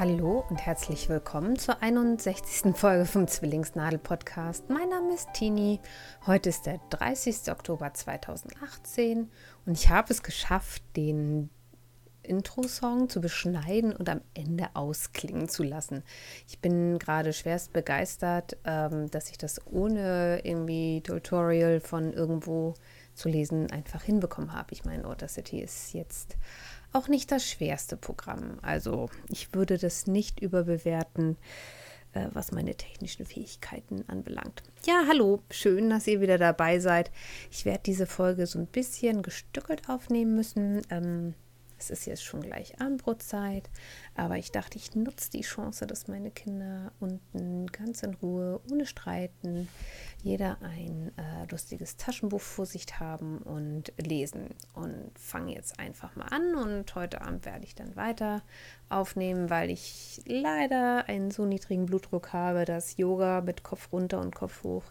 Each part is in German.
Hallo und herzlich willkommen zur 61. Folge vom Zwillingsnadel-Podcast. Mein Name ist Tini. Heute ist der 30. Oktober 2018 und ich habe es geschafft, den Intro-Song zu beschneiden und am Ende ausklingen zu lassen. Ich bin gerade schwerst begeistert, ähm, dass ich das ohne irgendwie Tutorial von irgendwo zu lesen einfach hinbekommen habe. Ich meine, Audacity ist jetzt auch nicht das schwerste Programm. Also ich würde das nicht überbewerten, äh, was meine technischen Fähigkeiten anbelangt. Ja, hallo, schön, dass ihr wieder dabei seid. Ich werde diese Folge so ein bisschen gestückelt aufnehmen müssen. Ähm, es ist jetzt schon gleich Abendbrotzeit, aber ich dachte, ich nutze die Chance, dass meine Kinder unten ganz in Ruhe, ohne Streiten, jeder ein äh, lustiges Taschenbuch vor sich haben und lesen. Und fange jetzt einfach mal an und heute Abend werde ich dann weiter aufnehmen, weil ich leider einen so niedrigen Blutdruck habe, dass Yoga mit Kopf runter und Kopf hoch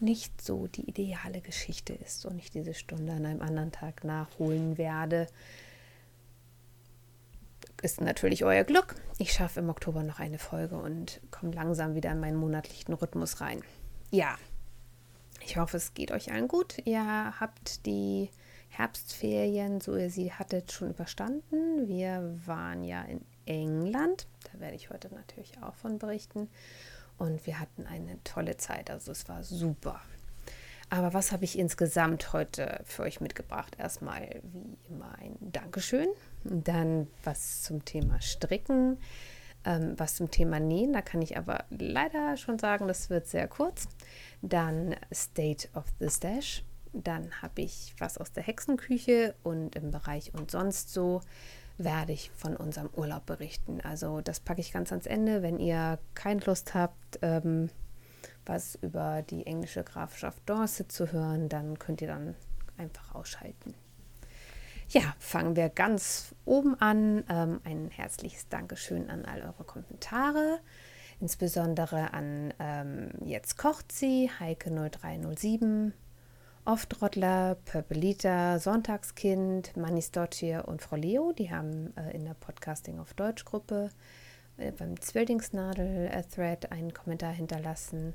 nicht so die ideale Geschichte ist und ich diese Stunde an einem anderen Tag nachholen werde ist natürlich euer Glück. Ich schaffe im Oktober noch eine Folge und komme langsam wieder in meinen monatlichen Rhythmus rein. Ja, ich hoffe, es geht euch allen gut. Ihr habt die Herbstferien, so ihr sie hattet, schon überstanden. Wir waren ja in England. Da werde ich heute natürlich auch von berichten. Und wir hatten eine tolle Zeit. Also es war super. Aber was habe ich insgesamt heute für euch mitgebracht? Erstmal wie immer ein Dankeschön dann was zum Thema Stricken, ähm, was zum Thema Nähen. Da kann ich aber leider schon sagen, das wird sehr kurz. Dann State of the Stash. Dann habe ich was aus der Hexenküche und im Bereich und sonst so werde ich von unserem Urlaub berichten. Also das packe ich ganz ans Ende. Wenn ihr keine Lust habt, ähm, was über die englische Grafschaft Dorset zu hören, dann könnt ihr dann einfach ausschalten. Ja, fangen wir ganz oben an. Ähm, ein herzliches Dankeschön an all eure Kommentare, insbesondere an ähm, Jetzt kocht sie, Heike0307, Oftrottler, Purpelita, Sonntagskind, Manis Dottier und Frau Leo. Die haben äh, in der Podcasting auf Deutsch Gruppe äh, beim Zwillingsnadel-Thread einen Kommentar hinterlassen.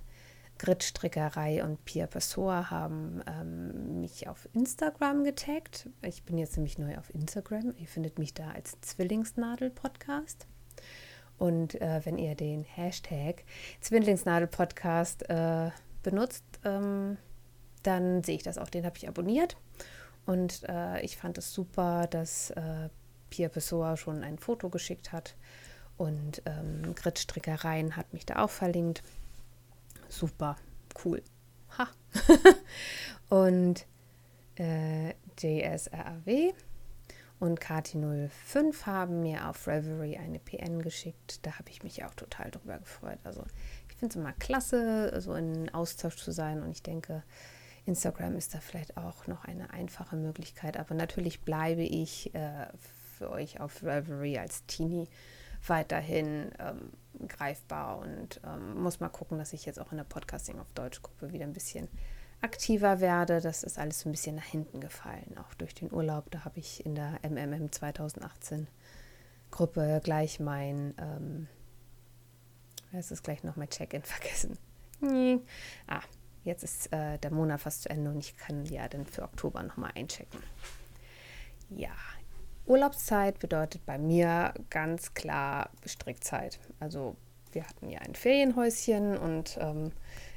Gritstrickerei und Pia Pessoa haben ähm, mich auf Instagram getaggt. Ich bin jetzt nämlich neu auf Instagram. Ihr findet mich da als Zwillingsnadel-Podcast. Und äh, wenn ihr den Hashtag Zwillingsnadel-Podcast äh, benutzt, ähm, dann sehe ich das auch. Den habe ich abonniert. Und äh, ich fand es super, dass äh, Pia Pessoa schon ein Foto geschickt hat. Und ähm, Gritstrickereien hat mich da auch verlinkt super cool. Ha. und äh, JSRAW und Kati05 haben mir auf Reverie eine PN geschickt. Da habe ich mich auch total drüber gefreut. Also ich finde es immer klasse, so in Austausch zu sein und ich denke, Instagram ist da vielleicht auch noch eine einfache Möglichkeit. Aber natürlich bleibe ich äh, für euch auf Reverie als Teenie weiterhin ähm, greifbar und ähm, muss mal gucken, dass ich jetzt auch in der Podcasting auf Deutsch-Gruppe wieder ein bisschen aktiver werde. Das ist alles ein bisschen nach hinten gefallen, auch durch den Urlaub. Da habe ich in der MMM 2018 Gruppe gleich mein, ähm, es ist gleich noch mein Check-in vergessen. Ah, jetzt ist äh, der Monat fast zu Ende und ich kann ja dann für Oktober nochmal einchecken. Ja, Urlaubszeit bedeutet bei mir ganz klar Strickzeit. Also wir hatten ja ein Ferienhäuschen und ähm,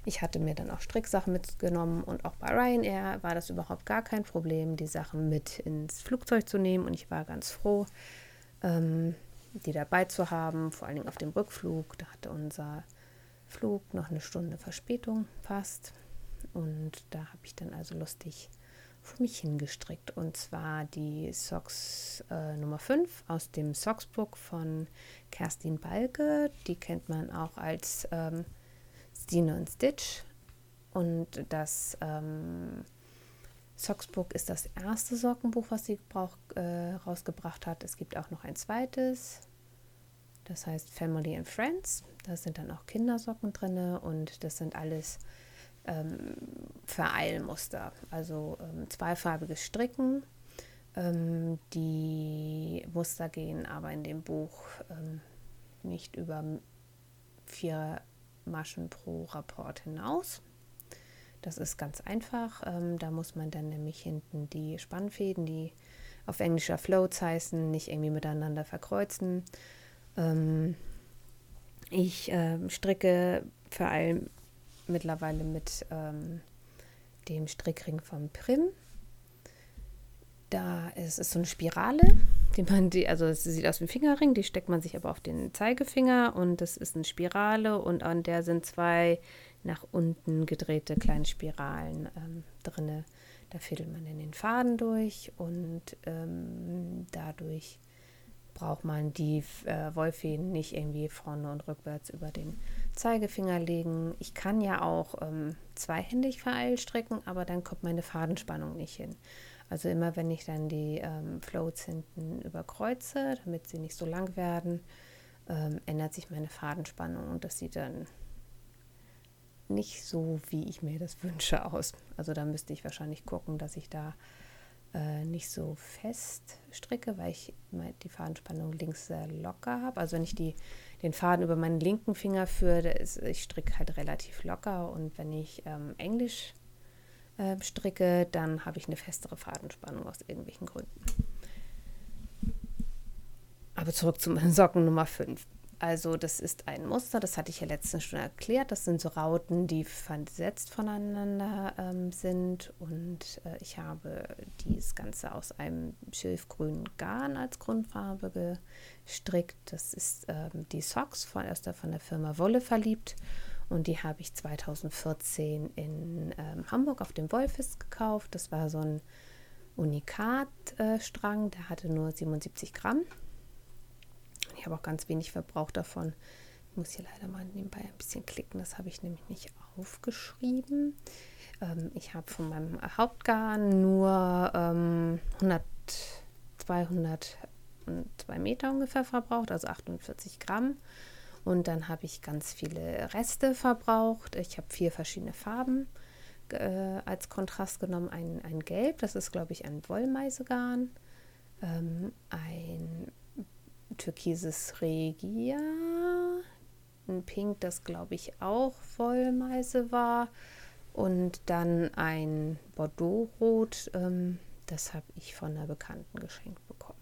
ich hatte mir dann auch Stricksachen mitgenommen und auch bei Ryanair war das überhaupt gar kein Problem, die Sachen mit ins Flugzeug zu nehmen und ich war ganz froh, ähm, die dabei zu haben, vor allen Dingen auf dem Rückflug. Da hatte unser Flug noch eine Stunde Verspätung fast und da habe ich dann also lustig vor mich hingestrickt. Und zwar die Socks äh, Nummer 5 aus dem Socksbook von Kerstin Balke. Die kennt man auch als ähm, Stine und Stitch. Und das ähm, Socksbook ist das erste Sockenbuch, was sie brauch, äh, rausgebracht hat. Es gibt auch noch ein zweites. Das heißt Family and Friends. Da sind dann auch Kindersocken drin und das sind alles ähm, Vereilmuster, also ähm, zweifarbiges Stricken. Ähm, die Muster gehen aber in dem Buch ähm, nicht über vier Maschen pro Rapport hinaus. Das ist ganz einfach. Ähm, da muss man dann nämlich hinten die Spannfäden, die auf englischer Floats heißen, nicht irgendwie miteinander verkreuzen. Ähm, ich äh, stricke vor allem mittlerweile mit ähm, dem Strickring vom Prim. Da ist es so eine Spirale, die man, die, also es sieht aus wie ein Fingerring, die steckt man sich aber auf den Zeigefinger und das ist eine Spirale und an der sind zwei nach unten gedrehte kleine Spiralen ähm, drinne. Da fädelt man in den Faden durch und ähm, dadurch braucht man die äh, Wollfäden nicht irgendwie vorne und rückwärts über den Zeigefinger legen. Ich kann ja auch ähm, zweihändig vereilt stricken, aber dann kommt meine Fadenspannung nicht hin. Also immer wenn ich dann die ähm, Floats hinten überkreuze, damit sie nicht so lang werden, ähm, ändert sich meine Fadenspannung und das sieht dann nicht so, wie ich mir das wünsche, aus. Also da müsste ich wahrscheinlich gucken, dass ich da äh, nicht so fest stricke, weil ich die Fadenspannung links sehr locker habe. Also wenn ich die, den Faden über meinen linken Finger führe, ich stricke halt relativ locker und wenn ich ähm, Englisch äh, stricke, dann habe ich eine festere Fadenspannung aus irgendwelchen Gründen. Aber zurück zum Socken Nummer 5. Also das ist ein Muster, das hatte ich ja letztens schon erklärt. Das sind so Rauten, die versetzt voneinander ähm, sind. Und äh, ich habe dieses Ganze aus einem schilfgrünen Garn als Grundfarbe gestrickt. Das ist ähm, die Socks von, aus der, von der Firma Wolle verliebt. Und die habe ich 2014 in ähm, Hamburg auf dem Wolfest gekauft. Das war so ein Unikat-Strang, äh, der hatte nur 77 Gramm. Ich habe auch ganz wenig verbraucht davon. Ich muss hier leider mal nebenbei ein bisschen klicken, das habe ich nämlich nicht aufgeschrieben. Ähm, ich habe von meinem Hauptgarn nur ähm, 100, 200 2 Meter ungefähr verbraucht, also 48 Gramm. Und dann habe ich ganz viele Reste verbraucht. Ich habe vier verschiedene Farben äh, als Kontrast genommen. Ein, ein Gelb, das ist, glaube ich, ein Wollmeisegarn. Ähm, ein türkises Regia, ein Pink, das glaube ich auch Vollmeise war und dann ein Bordeaux-Rot, ähm, das habe ich von einer Bekannten geschenkt bekommen.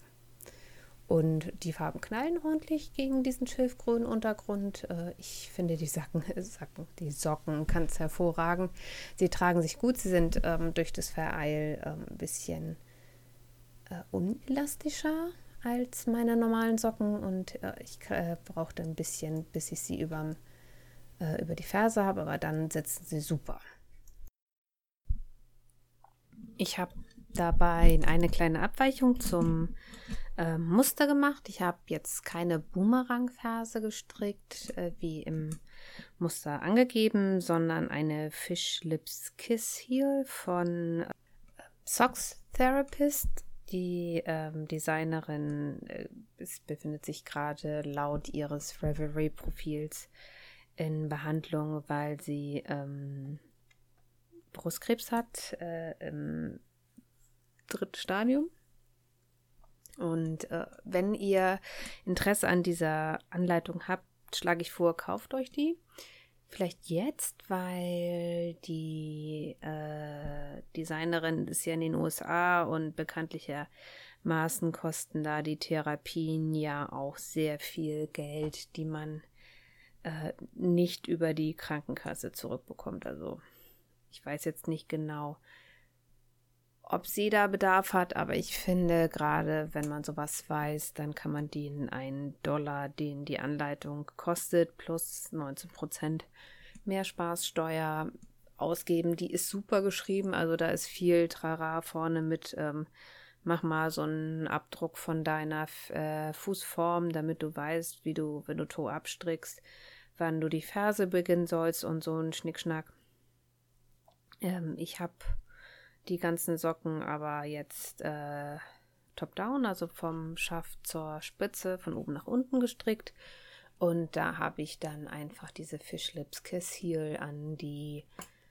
Und die Farben knallen ordentlich gegen diesen schilfgrünen Untergrund. Äh, ich finde die Sacken, Sacken die Socken ganz hervorragend. Sie tragen sich gut, sie sind ähm, durch das Vereil ähm, ein bisschen äh, unelastischer als meine normalen Socken und äh, ich äh, brauchte ein bisschen, bis ich sie überm, äh, über die Ferse habe, aber dann sitzen sie super. Ich habe dabei eine kleine Abweichung zum äh, Muster gemacht. Ich habe jetzt keine Boomerang-Ferse gestrickt, äh, wie im Muster angegeben, sondern eine Fish Lips Kiss Heel von äh, Socks Therapist die ähm, Designerin äh, es befindet sich gerade laut ihres Reverie-Profils in Behandlung, weil sie ähm, Brustkrebs hat äh, im dritten Stadium. Und äh, wenn ihr Interesse an dieser Anleitung habt, schlage ich vor, kauft euch die. Vielleicht jetzt, weil die äh, Designerin ist ja in den USA und bekanntlichermaßen kosten da die Therapien ja auch sehr viel Geld, die man äh, nicht über die Krankenkasse zurückbekommt. Also ich weiß jetzt nicht genau, ob sie da Bedarf hat, aber ich finde, gerade wenn man sowas weiß, dann kann man den einen Dollar, den die Anleitung kostet, plus 19 Prozent Mehrspaßsteuer ausgeben. Die ist super geschrieben, also da ist viel Trara vorne mit. Ähm, mach mal so einen Abdruck von deiner äh, Fußform, damit du weißt, wie du, wenn du To abstrickst, wann du die Ferse beginnen sollst und so ein Schnickschnack. Ähm, ich habe die ganzen Socken aber jetzt äh, top-down, also vom Schaft zur Spitze, von oben nach unten gestrickt. Und da habe ich dann einfach diese Fish Lips Kiss Heel an die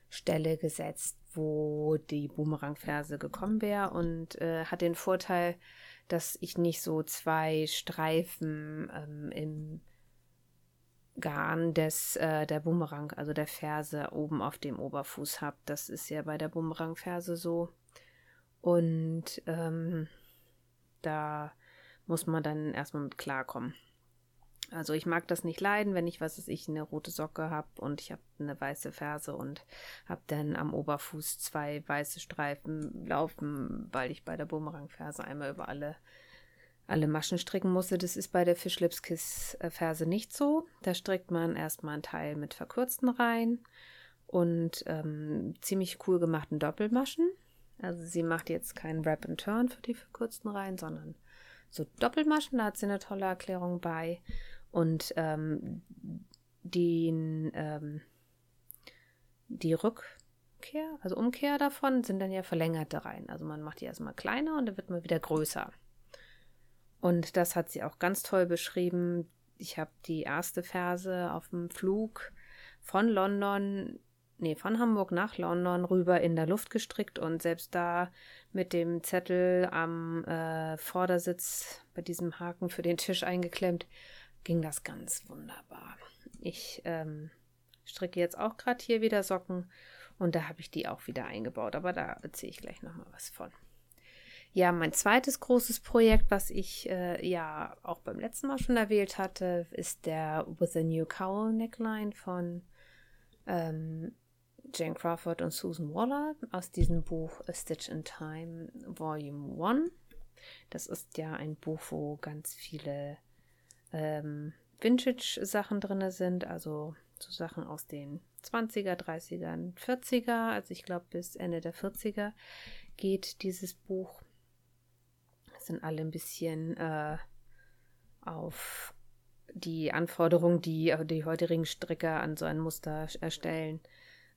Stelle gesetzt, wo die Boomerang-Ferse gekommen wäre und äh, hat den Vorteil, dass ich nicht so zwei Streifen ähm, im Garn des, äh, der Bumerang, also der Ferse oben auf dem Oberfuß habe. Das ist ja bei der Bumerang-Ferse so. Und ähm, da muss man dann erstmal mit klarkommen. Also ich mag das nicht leiden, wenn ich, was weiß ich, eine rote Socke habe und ich habe eine weiße Ferse und habe dann am Oberfuß zwei weiße Streifen laufen, weil ich bei der Bumerang-Ferse einmal über alle, alle Maschen stricken musste. Das ist bei der Fischlipskiss-Ferse nicht so. Da strickt man erstmal einen Teil mit verkürzten Reihen und ähm, ziemlich cool gemachten Doppelmaschen. Also sie macht jetzt keinen Wrap and Turn für die verkürzten Reihen, sondern so Doppelmaschen, da hat sie eine tolle Erklärung bei. Und ähm, den, ähm, die Rückkehr, also Umkehr davon, sind dann ja verlängerte Reihen. Also man macht die erstmal kleiner und dann wird man wieder größer. Und das hat sie auch ganz toll beschrieben. Ich habe die erste Verse auf dem Flug von London, nee, von Hamburg nach London rüber in der Luft gestrickt und selbst da mit dem Zettel am äh, Vordersitz bei diesem Haken für den Tisch eingeklemmt ging das ganz wunderbar. Ich ähm, stricke jetzt auch gerade hier wieder Socken und da habe ich die auch wieder eingebaut, aber da erzähle ich gleich nochmal was von. Ja, mein zweites großes Projekt, was ich äh, ja auch beim letzten Mal schon erwähnt hatte, ist der With a New Cowl Neckline von ähm, Jane Crawford und Susan Waller aus diesem Buch A Stitch in Time Volume 1. Das ist ja ein Buch, wo ganz viele ähm, Vintage-Sachen drin sind, also so Sachen aus den 20er, 30er, 40er, also ich glaube bis Ende der 40er geht dieses Buch. Sind alle ein bisschen äh, auf die Anforderungen, die die heutigen Stricker an so ein Muster erstellen,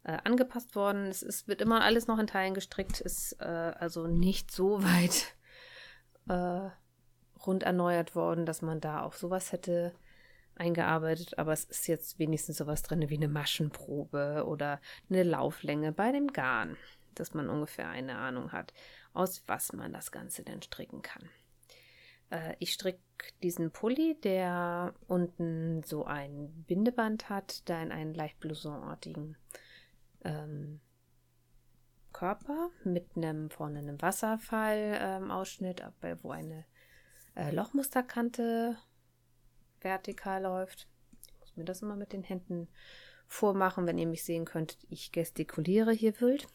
äh, angepasst worden. Es, es, wird immer alles noch in Teilen gestrickt, ist äh, also nicht so weit äh, rund erneuert worden, dass man da auch sowas hätte eingearbeitet, aber es ist jetzt wenigstens sowas drin wie eine Maschenprobe oder eine Lauflänge bei dem Garn, dass man ungefähr eine Ahnung hat, aus was man das Ganze denn stricken kann. Äh, ich stricke diesen Pulli, der unten so ein Bindeband hat, da in einen leicht blousonartigen ähm, Körper mit einem vorne einem Wasserfall-Ausschnitt, ähm, wo eine äh, Lochmusterkante vertikal läuft. Ich muss mir das immer mit den Händen vormachen, wenn ihr mich sehen könnt. Ich gestikuliere hier wild.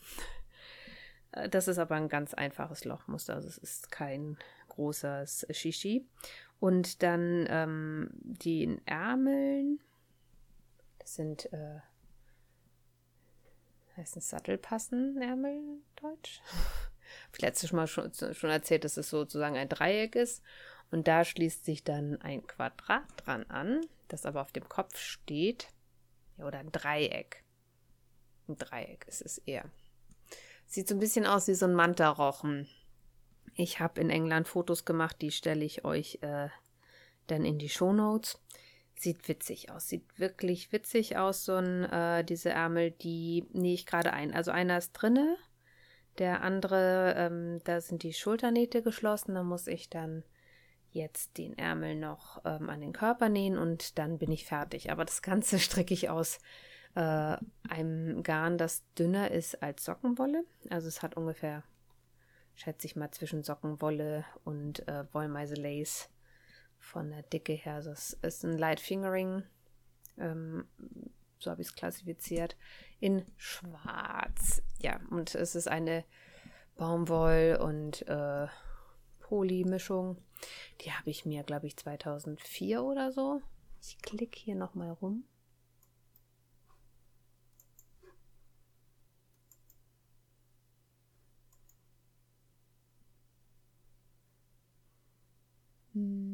Das ist aber ein ganz einfaches Lochmuster, also es ist kein großes Shishi. Und dann ähm, die Ärmeln, das sind, äh, heißen Sattelpassen Ärmel Deutsch? ich letztes Mal schon, schon erzählt, dass es sozusagen ein Dreieck ist. Und da schließt sich dann ein Quadrat dran an, das aber auf dem Kopf steht. Ja, oder ein Dreieck. Ein Dreieck ist es eher. Sieht so ein bisschen aus wie so ein Mantarochen. Ich habe in England Fotos gemacht, die stelle ich euch äh, dann in die Shownotes. Sieht witzig aus, sieht wirklich witzig aus, so ein, äh, diese Ärmel, die nähe ich gerade ein. Also einer ist drinne, der andere, ähm, da sind die Schulternähte geschlossen, da muss ich dann jetzt den Ärmel noch ähm, an den Körper nähen und dann bin ich fertig. Aber das Ganze stricke ich aus äh, einem Garn, das dünner ist als Sockenwolle. Also es hat ungefähr, schätze ich mal, zwischen Sockenwolle und äh, Wollmeise Lace von der Dicke her. Also es ist ein Light Fingering. Ähm, so habe ich es klassifiziert, in schwarz. Ja, und es ist eine Baumwoll- und äh, Poly-Mischung. Die habe ich mir, glaube ich, 2004 oder so. Ich klicke hier nochmal rum. Hm.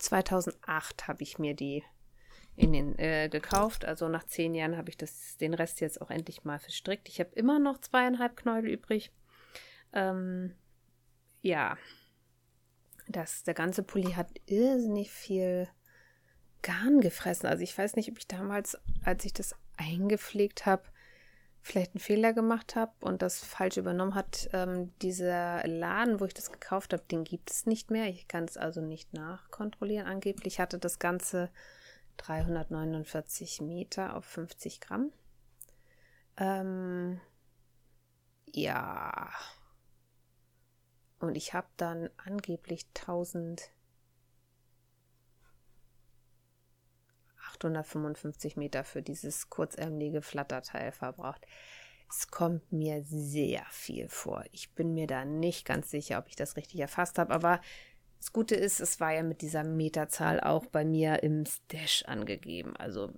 2008 habe ich mir die in den, äh, gekauft. Also nach zehn Jahren habe ich das, den Rest jetzt auch endlich mal verstrickt. Ich habe immer noch zweieinhalb Knäuel übrig. Ähm, ja, das, der ganze Pulli hat irrsinnig viel Garn gefressen. Also ich weiß nicht, ob ich damals, als ich das eingepflegt habe, vielleicht einen Fehler gemacht habe und das falsch übernommen hat. Ähm, dieser Laden, wo ich das gekauft habe, den gibt es nicht mehr. Ich kann es also nicht nachkontrollieren. Angeblich hatte das Ganze 349 Meter auf 50 Gramm. Ähm, ja. Und ich habe dann angeblich 1855 Meter für dieses kurzärmelige Flatterteil verbraucht. Es kommt mir sehr viel vor. Ich bin mir da nicht ganz sicher, ob ich das richtig erfasst habe, aber das Gute ist, es war ja mit dieser Meterzahl auch bei mir im Stash angegeben. Also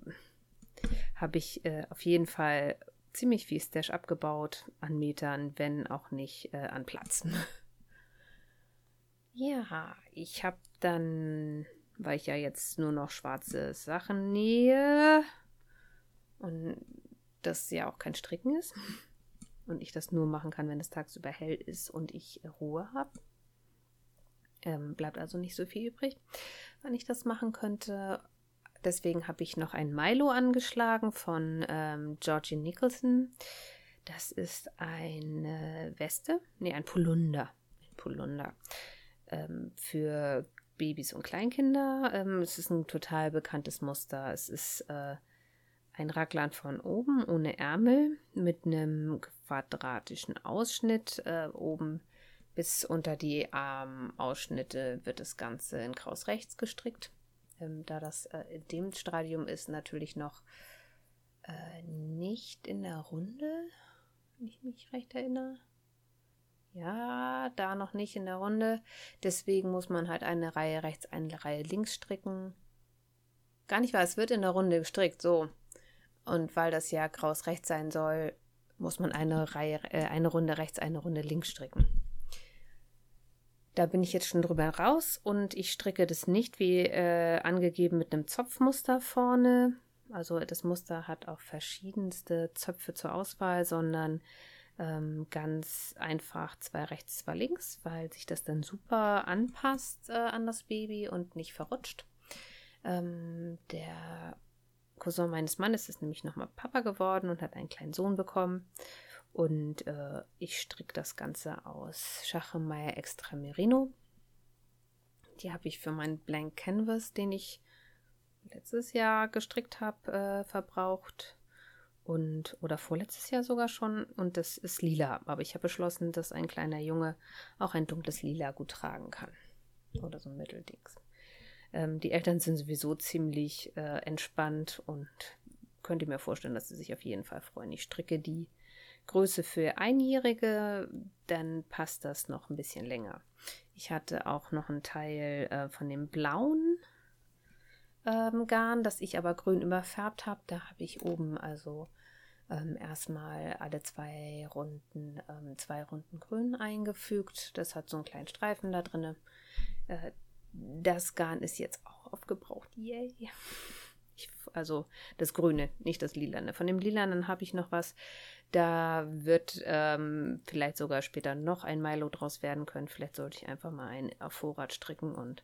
habe ich äh, auf jeden Fall ziemlich viel Stash abgebaut an Metern, wenn auch nicht äh, an Platz. ja, ich habe dann, weil ich ja jetzt nur noch schwarze Sachen nähe und das ja auch kein Stricken ist und ich das nur machen kann, wenn es tagsüber hell ist und ich Ruhe habe. Ähm, bleibt also nicht so viel übrig, wann ich das machen könnte. Deswegen habe ich noch ein Milo angeschlagen von ähm, Georgie Nicholson. Das ist eine Weste, nee, ein Polunder. Ein Polunder ähm, für Babys und Kleinkinder. Ähm, es ist ein total bekanntes Muster. Es ist äh, ein Raglan von oben ohne Ärmel mit einem quadratischen Ausschnitt. Äh, oben bis unter die Armausschnitte wird das Ganze in Kraus rechts gestrickt ähm, da das äh, in dem Stadium ist, natürlich noch äh, nicht in der Runde, wenn ich mich recht erinnere. Ja, da noch nicht in der Runde. Deswegen muss man halt eine Reihe rechts, eine Reihe links stricken. Gar nicht wahr, es wird in der Runde gestrickt, so. Und weil das ja Kraus rechts sein soll, muss man eine Reihe, äh, eine Runde rechts, eine Runde links stricken. Da bin ich jetzt schon drüber raus und ich stricke das nicht wie äh, angegeben mit einem Zopfmuster vorne. Also das Muster hat auch verschiedenste Zöpfe zur Auswahl, sondern ähm, ganz einfach zwei rechts, zwei links, weil sich das dann super anpasst äh, an das Baby und nicht verrutscht. Ähm, der Cousin meines Mannes ist nämlich nochmal Papa geworden und hat einen kleinen Sohn bekommen. Und äh, ich stricke das Ganze aus Schachemeier Extra Merino. Die habe ich für meinen Blank Canvas, den ich letztes Jahr gestrickt habe, äh, verbraucht. Und, oder vorletztes Jahr sogar schon. Und das ist lila. Aber ich habe beschlossen, dass ein kleiner Junge auch ein dunkles Lila gut tragen kann. Oder so ein Mitteldings. Ähm, die Eltern sind sowieso ziemlich äh, entspannt und könnt ihr mir vorstellen, dass sie sich auf jeden Fall freuen. Ich stricke die Größe für Einjährige, dann passt das noch ein bisschen länger. Ich hatte auch noch einen Teil äh, von dem blauen ähm, Garn, das ich aber grün überfärbt habe. Da habe ich oben also ähm, erstmal alle zwei Runden, ähm, zwei Runden grün eingefügt. Das hat so einen kleinen Streifen da drin. Äh, das Garn ist jetzt auch aufgebraucht. Yay! Ich, also das Grüne, nicht das Lilane. Von dem Lilanen habe ich noch was. Da wird ähm, vielleicht sogar später noch ein Milo draus werden können. Vielleicht sollte ich einfach mal einen auf Vorrat stricken und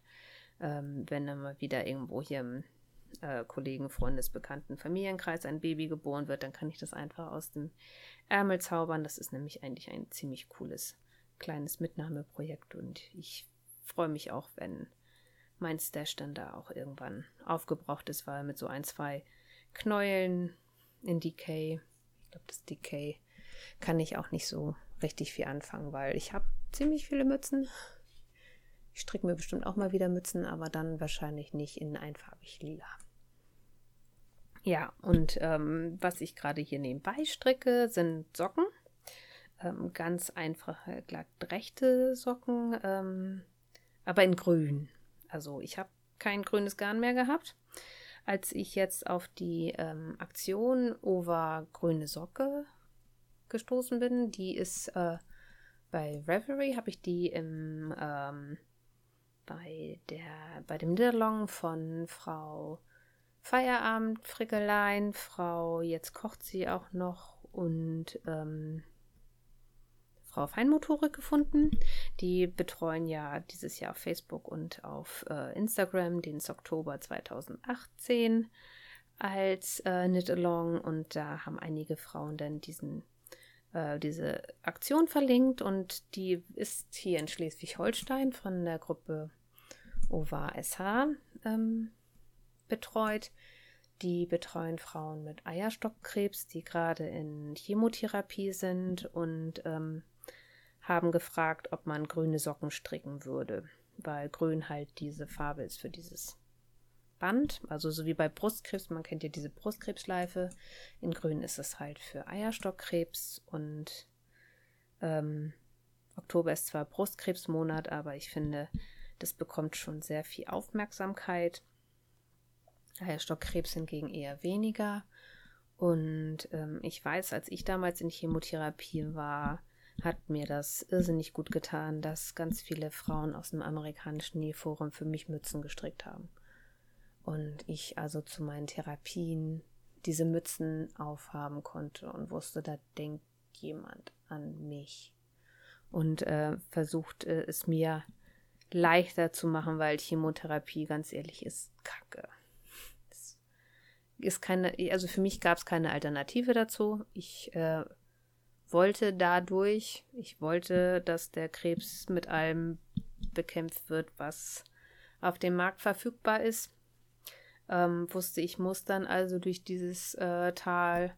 ähm, wenn dann mal wieder irgendwo hier im äh, Kollegen, Freundes, Bekannten, Familienkreis ein Baby geboren wird, dann kann ich das einfach aus dem Ärmel zaubern. Das ist nämlich eigentlich ein ziemlich cooles kleines Mitnahmeprojekt und ich freue mich auch, wenn mein Stash dann da auch irgendwann aufgebraucht ist, weil mit so ein, zwei Knäueln in Decay, ich glaube, das Decay kann ich auch nicht so richtig viel anfangen, weil ich habe ziemlich viele Mützen. Ich stricke mir bestimmt auch mal wieder Mützen, aber dann wahrscheinlich nicht in einfarbig lila. Ja, und ähm, was ich gerade hier nebenbei stricke, sind Socken. Ähm, ganz einfache glatt rechte Socken, ähm, aber in grün. Also ich habe kein grünes Garn mehr gehabt. Als ich jetzt auf die ähm, Aktion Over grüne Socke gestoßen bin, die ist äh, bei Reverie, habe ich die im ähm, bei der bei dem Niederlong von Frau Feierabend Frickelein, Frau jetzt kocht sie auch noch und ähm, Frau Feinmotorik gefunden. Die betreuen ja dieses Jahr auf Facebook und auf äh, Instagram den Oktober 2018. als äh, Knit-Along und da haben einige Frauen dann diesen, äh, diese Aktion verlinkt und die ist hier in Schleswig-Holstein von der Gruppe OVA SH ähm, betreut. Die betreuen Frauen mit Eierstockkrebs, die gerade in Chemotherapie sind und ähm, haben gefragt, ob man grüne Socken stricken würde, weil grün halt diese Farbe ist für dieses Band, also so wie bei Brustkrebs, man kennt ja diese Brustkrebsschleife. In grün ist es halt für Eierstockkrebs und ähm, Oktober ist zwar Brustkrebsmonat, aber ich finde, das bekommt schon sehr viel Aufmerksamkeit. Eierstockkrebs hingegen eher weniger. Und ähm, ich weiß, als ich damals in Chemotherapie war, hat mir das irrsinnig gut getan, dass ganz viele Frauen aus dem amerikanischen Nähforum für mich Mützen gestrickt haben. Und ich also zu meinen Therapien diese Mützen aufhaben konnte und wusste, da denkt jemand an mich. Und äh, versucht äh, es mir leichter zu machen, weil Chemotherapie, ganz ehrlich, ist Kacke. Es ist keine, also für mich gab es keine Alternative dazu. Ich äh, wollte dadurch, ich wollte, dass der Krebs mit allem bekämpft wird, was auf dem Markt verfügbar ist. Ähm, wusste, ich muss dann also durch dieses äh, Tal.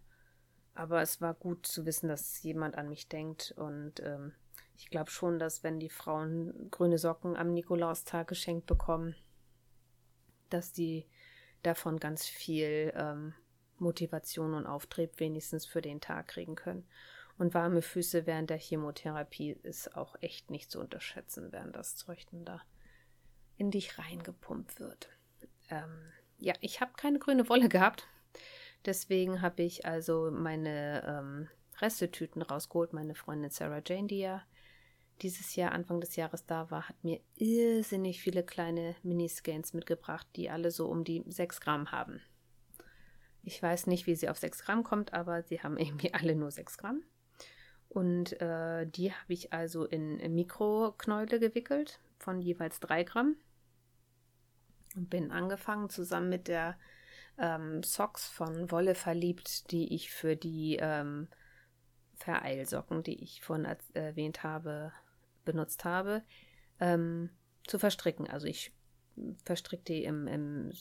Aber es war gut zu wissen, dass jemand an mich denkt. Und ähm, ich glaube schon, dass wenn die Frauen grüne Socken am Nikolaustag geschenkt bekommen, dass die davon ganz viel ähm, Motivation und Auftrieb wenigstens für den Tag kriegen können. Und warme Füße während der Chemotherapie ist auch echt nicht zu unterschätzen, während das Zeug da in dich reingepumpt wird. Ähm, ja, ich habe keine grüne Wolle gehabt. Deswegen habe ich also meine ähm, Restetüten rausgeholt. Meine Freundin Sarah Jane, die ja dieses Jahr, Anfang des Jahres da war, hat mir irrsinnig viele kleine Miniscans mitgebracht, die alle so um die 6 Gramm haben. Ich weiß nicht, wie sie auf 6 Gramm kommt, aber sie haben irgendwie alle nur 6 Gramm. Und äh, die habe ich also in, Mikroknäule gewickelt von jeweils 3 Gramm. Und bin angefangen zusammen mit der ähm, Socks von Wolle verliebt, die ich für die ähm, Vereilsocken, die ich vorhin erwähnt habe, benutzt habe, ähm, zu verstricken. Also ich verstricke die im, im,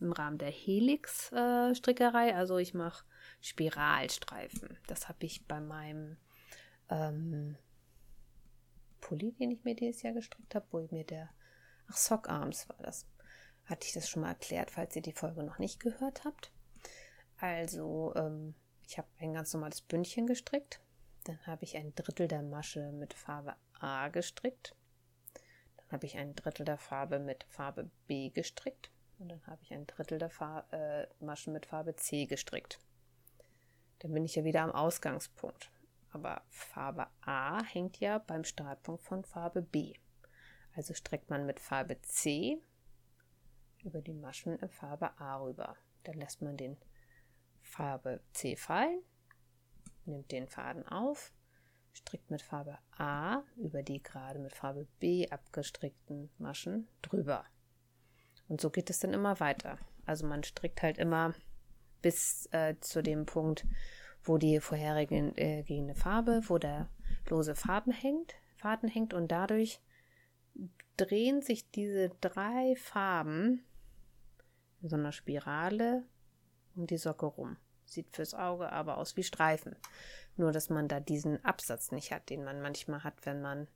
im Rahmen der Helix-Strickerei. Äh, also ich mache Spiralstreifen. Das habe ich bei meinem ähm, Pulli, den ich mir dieses Jahr gestrickt habe, wo ich mir der, ach, Sock Arms war das. Hatte ich das schon mal erklärt, falls ihr die Folge noch nicht gehört habt. Also, ähm, ich habe ein ganz normales Bündchen gestrickt. Dann habe ich ein Drittel der Masche mit Farbe A gestrickt. Dann habe ich ein Drittel der Farbe mit Farbe B gestrickt. Und dann habe ich ein Drittel der Far äh, Maschen mit Farbe C gestrickt. Dann bin ich ja wieder am Ausgangspunkt. Aber Farbe A hängt ja beim Startpunkt von Farbe B. Also streckt man mit Farbe C über die Maschen in Farbe A rüber. Dann lässt man den Farbe C fallen, nimmt den Faden auf, strickt mit Farbe A über die gerade mit Farbe B abgestrickten Maschen drüber. Und so geht es dann immer weiter. Also man strickt halt immer bis äh, zu dem Punkt, wo die vorhergehende äh, Farbe, wo der lose Farben hängt, Faden hängt und dadurch drehen sich diese drei Farben in so einer Spirale um die Socke rum. Sieht fürs Auge aber aus wie Streifen. Nur, dass man da diesen Absatz nicht hat, den man manchmal hat, wenn man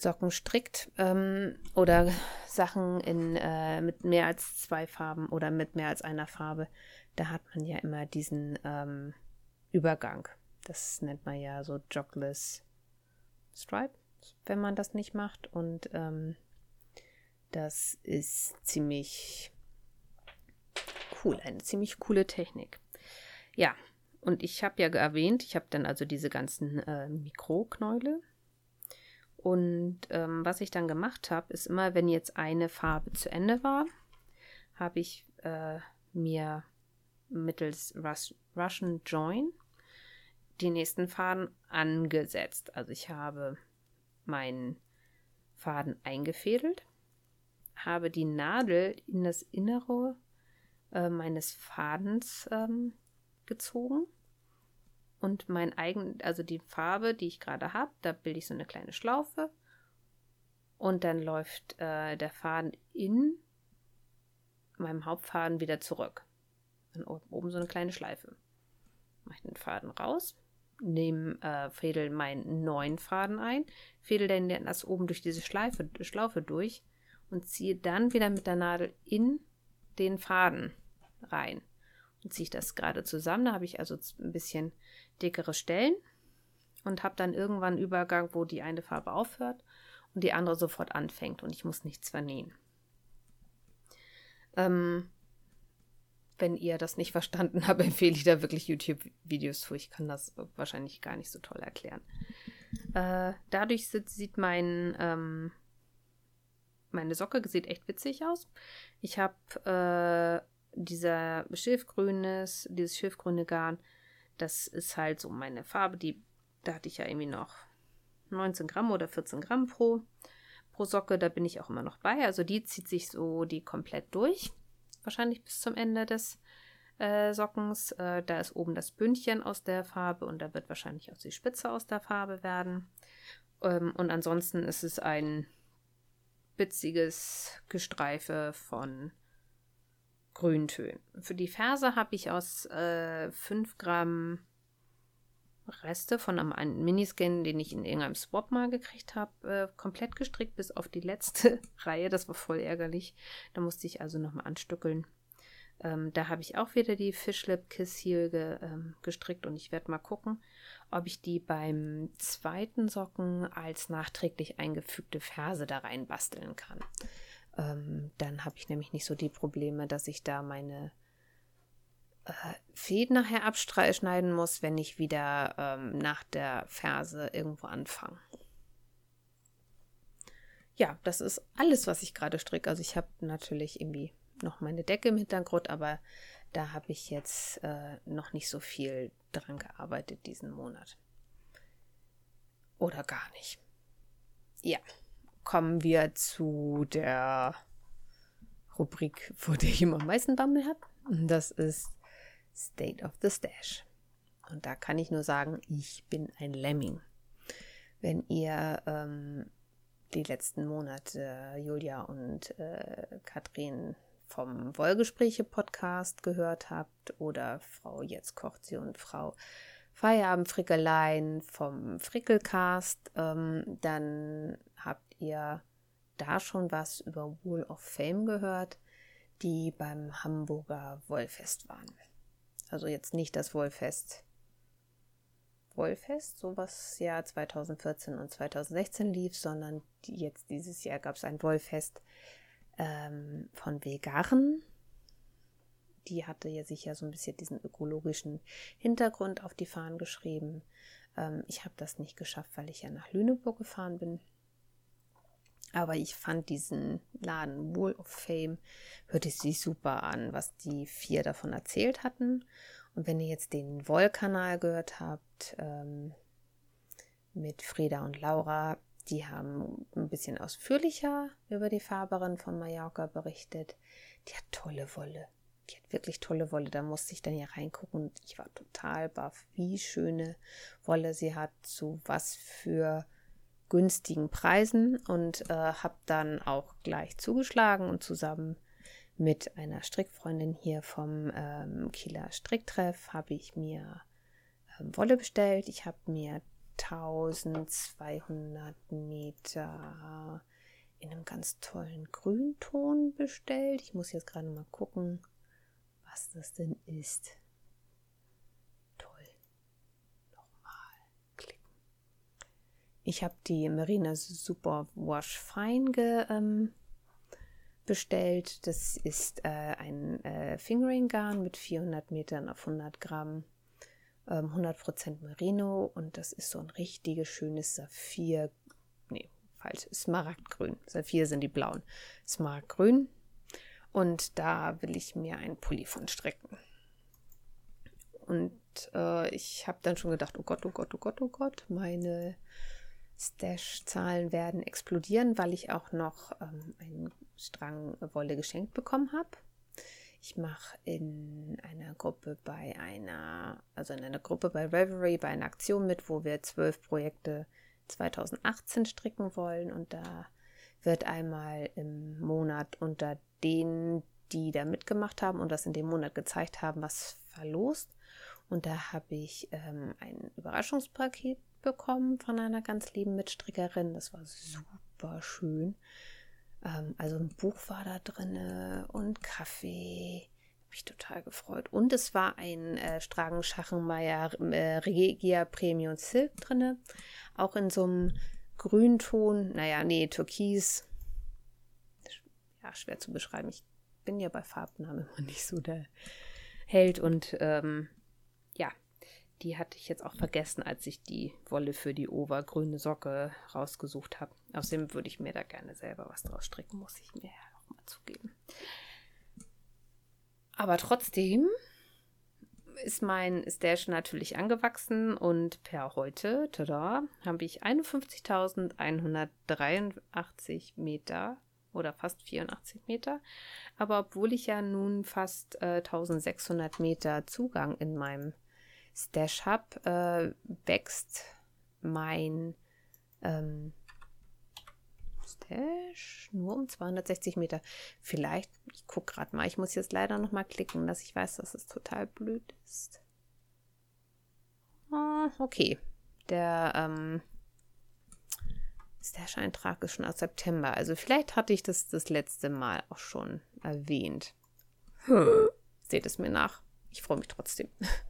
Socken strickt ähm, oder Sachen in, äh, mit mehr als zwei Farben oder mit mehr als einer Farbe. Da hat man ja immer diesen ähm, Übergang. Das nennt man ja so Jogless Stripe, wenn man das nicht macht. Und ähm, das ist ziemlich cool, eine ziemlich coole Technik. Ja, und ich habe ja erwähnt, ich habe dann also diese ganzen äh, Mikroknäule. Und ähm, was ich dann gemacht habe, ist immer, wenn jetzt eine Farbe zu Ende war, habe ich äh, mir mittels Rus Russian Join die nächsten Faden angesetzt. Also ich habe meinen Faden eingefädelt, habe die Nadel in das Innere äh, meines Fadens ähm, gezogen. Und mein eigen, also die Farbe, die ich gerade habe, da bilde ich so eine kleine Schlaufe. Und dann läuft äh, der Faden in meinem Hauptfaden wieder zurück. Dann oben so eine kleine Schleife. Mache den Faden raus, nehme, äh, fädel meinen neuen Faden ein, fädel dann das oben durch diese Schleife, Schlaufe durch und ziehe dann wieder mit der Nadel in den Faden rein. Ziehe ich das gerade zusammen. Da habe ich also ein bisschen dickere Stellen und habe dann irgendwann einen Übergang, wo die eine Farbe aufhört und die andere sofort anfängt und ich muss nichts vernähen. Ähm, wenn ihr das nicht verstanden habt, empfehle ich da wirklich YouTube-Videos zu. Ich kann das wahrscheinlich gar nicht so toll erklären. Äh, dadurch sieht mein, ähm, meine Socke sieht echt witzig aus. Ich habe äh, dieser Schilfgrünes, dieses schilfgrüne Garn, das ist halt so meine Farbe, die, da hatte ich ja irgendwie noch 19 Gramm oder 14 Gramm pro, pro Socke, da bin ich auch immer noch bei. Also die zieht sich so die komplett durch, wahrscheinlich bis zum Ende des äh, Sockens. Äh, da ist oben das Bündchen aus der Farbe und da wird wahrscheinlich auch die Spitze aus der Farbe werden. Ähm, und ansonsten ist es ein spitziges Gestreife von Grüntönen. Für die Ferse habe ich aus äh, 5 Gramm Reste von einem Miniscan, den ich in irgendeinem Swap mal gekriegt habe, äh, komplett gestrickt bis auf die letzte Reihe. Das war voll ärgerlich. Da musste ich also nochmal anstückeln. Ähm, da habe ich auch wieder die Fishlip Kiss hier ge, ähm, gestrickt und ich werde mal gucken, ob ich die beim zweiten Socken als nachträglich eingefügte Ferse da rein basteln kann. Ähm, dann habe ich nämlich nicht so die Probleme, dass ich da meine äh, Fäden nachher abschneiden muss, wenn ich wieder ähm, nach der Ferse irgendwo anfange. Ja, das ist alles, was ich gerade stricke. Also ich habe natürlich irgendwie noch meine Decke im Hintergrund, aber da habe ich jetzt äh, noch nicht so viel dran gearbeitet diesen Monat. Oder gar nicht. Ja, kommen wir zu der Rubrik, vor der ich immer am meisten Bammel habe. Das ist State of the Stash. Und da kann ich nur sagen, ich bin ein Lemming. Wenn ihr ähm, die letzten Monate Julia und äh, Katrin vom Wollgespräche-Podcast gehört habt oder Frau Jetzt kocht sie und Frau Feierabendfrickeleien vom Frickelcast, ähm, dann ihr da schon was über Wall of Fame gehört, die beim Hamburger Wollfest waren. Also jetzt nicht das Wollfest. Wollfest, so was ja 2014 und 2016 lief, sondern jetzt dieses Jahr gab es ein Wollfest ähm, von Vegaren. Die hatte ja sich ja so ein bisschen diesen ökologischen Hintergrund auf die Fahnen geschrieben. Ähm, ich habe das nicht geschafft, weil ich ja nach Lüneburg gefahren bin. Aber ich fand diesen Laden Wall of Fame, hörte sich super an, was die vier davon erzählt hatten. Und wenn ihr jetzt den Woll-Kanal gehört habt, ähm, mit Frieda und Laura, die haben ein bisschen ausführlicher über die Farberin von Mallorca berichtet. Die hat tolle Wolle. Die hat wirklich tolle Wolle. Da musste ich dann hier reingucken ich war total baff, wie schöne Wolle sie hat, zu was für günstigen Preisen und äh, habe dann auch gleich zugeschlagen und zusammen mit einer Strickfreundin hier vom ähm, Kieler Stricktreff habe ich mir ähm, Wolle bestellt. Ich habe mir 1200 Meter in einem ganz tollen Grünton bestellt. Ich muss jetzt gerade mal gucken, was das denn ist. Ich habe die Marina Super Wash Fine ge, ähm, bestellt. Das ist äh, ein äh, Fingering Garn mit 400 Metern auf 100 Gramm, ähm, 100% Merino und das ist so ein richtiges schönes Saphir, nee, falsch, Smaragdgrün. Saphir sind die blauen. Smaragdgrün. Und da will ich mir einen Pulli von stricken. Und äh, ich habe dann schon gedacht, oh Gott, oh Gott, oh Gott, oh Gott, meine Stash-Zahlen werden explodieren, weil ich auch noch ähm, einen Strang Wolle geschenkt bekommen habe. Ich mache in einer Gruppe bei einer, also in einer Gruppe bei Reverie bei einer Aktion mit, wo wir zwölf Projekte 2018 stricken wollen und da wird einmal im Monat unter denen, die da mitgemacht haben und das in dem Monat gezeigt haben, was verlost. Und da habe ich ähm, ein Überraschungspaket bekommen von einer ganz lieben Mitstrickerin. Das war super schön. Ähm, also ein Buch war da drin und Kaffee. Habe ich total gefreut. Und es war ein äh, Stragen Schachenmeier äh, Regia Premium Silk drin. Auch in so einem Grünton. Naja, nee, Türkis. Ja, schwer zu beschreiben. Ich bin ja bei Farbnamen immer nicht so der Held. Und ähm, die hatte ich jetzt auch vergessen, als ich die Wolle für die Obergrüne Socke rausgesucht habe. Außerdem würde ich mir da gerne selber was draus stricken, muss ich mir ja auch mal zugeben. Aber trotzdem ist mein Stash natürlich angewachsen und per heute, tada, habe ich 51.183 Meter oder fast 84 Meter. Aber obwohl ich ja nun fast äh, 1600 Meter Zugang in meinem Stash Hub äh, wächst mein ähm, Stash nur um 260 Meter. Vielleicht, ich gucke gerade mal, ich muss jetzt leider noch mal klicken, dass ich weiß, dass es total blöd ist. Ah, okay, der ähm, Stash-Eintrag ist schon aus September. Also vielleicht hatte ich das das letzte Mal auch schon erwähnt. Seht es mir nach. Ich freue mich trotzdem.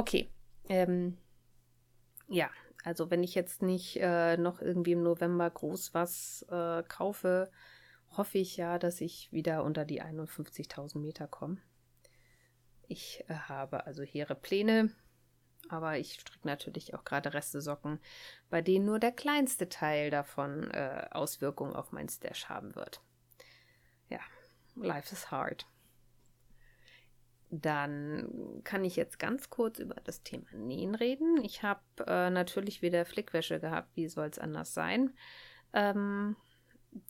Okay. Ähm, ja, also wenn ich jetzt nicht äh, noch irgendwie im November groß was äh, kaufe, hoffe ich ja, dass ich wieder unter die 51.000 Meter komme. Ich äh, habe also hehre Pläne, aber ich stricke natürlich auch gerade Reste Socken, bei denen nur der kleinste Teil davon äh, Auswirkungen auf mein Stash haben wird. Ja, life is hard. Dann kann ich jetzt ganz kurz über das Thema Nähen reden. Ich habe äh, natürlich wieder Flickwäsche gehabt, wie soll es anders sein. Ähm,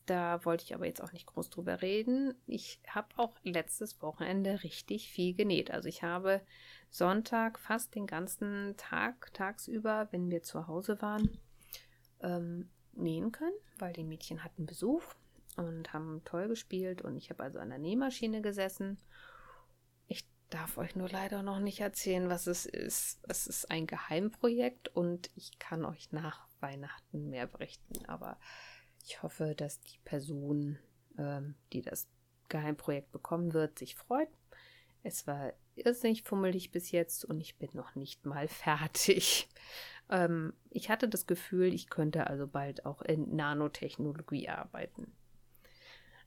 da wollte ich aber jetzt auch nicht groß drüber reden. Ich habe auch letztes Wochenende richtig viel genäht. Also ich habe Sonntag fast den ganzen Tag, tagsüber, wenn wir zu Hause waren, ähm, nähen können, weil die Mädchen hatten Besuch und haben toll gespielt und ich habe also an der Nähmaschine gesessen darf euch nur leider noch nicht erzählen, was es ist. Es ist ein Geheimprojekt und ich kann euch nach Weihnachten mehr berichten. Aber ich hoffe, dass die Person, ähm, die das Geheimprojekt bekommen wird, sich freut. Es war irrsinnig fummelig bis jetzt und ich bin noch nicht mal fertig. Ähm, ich hatte das Gefühl, ich könnte also bald auch in Nanotechnologie arbeiten.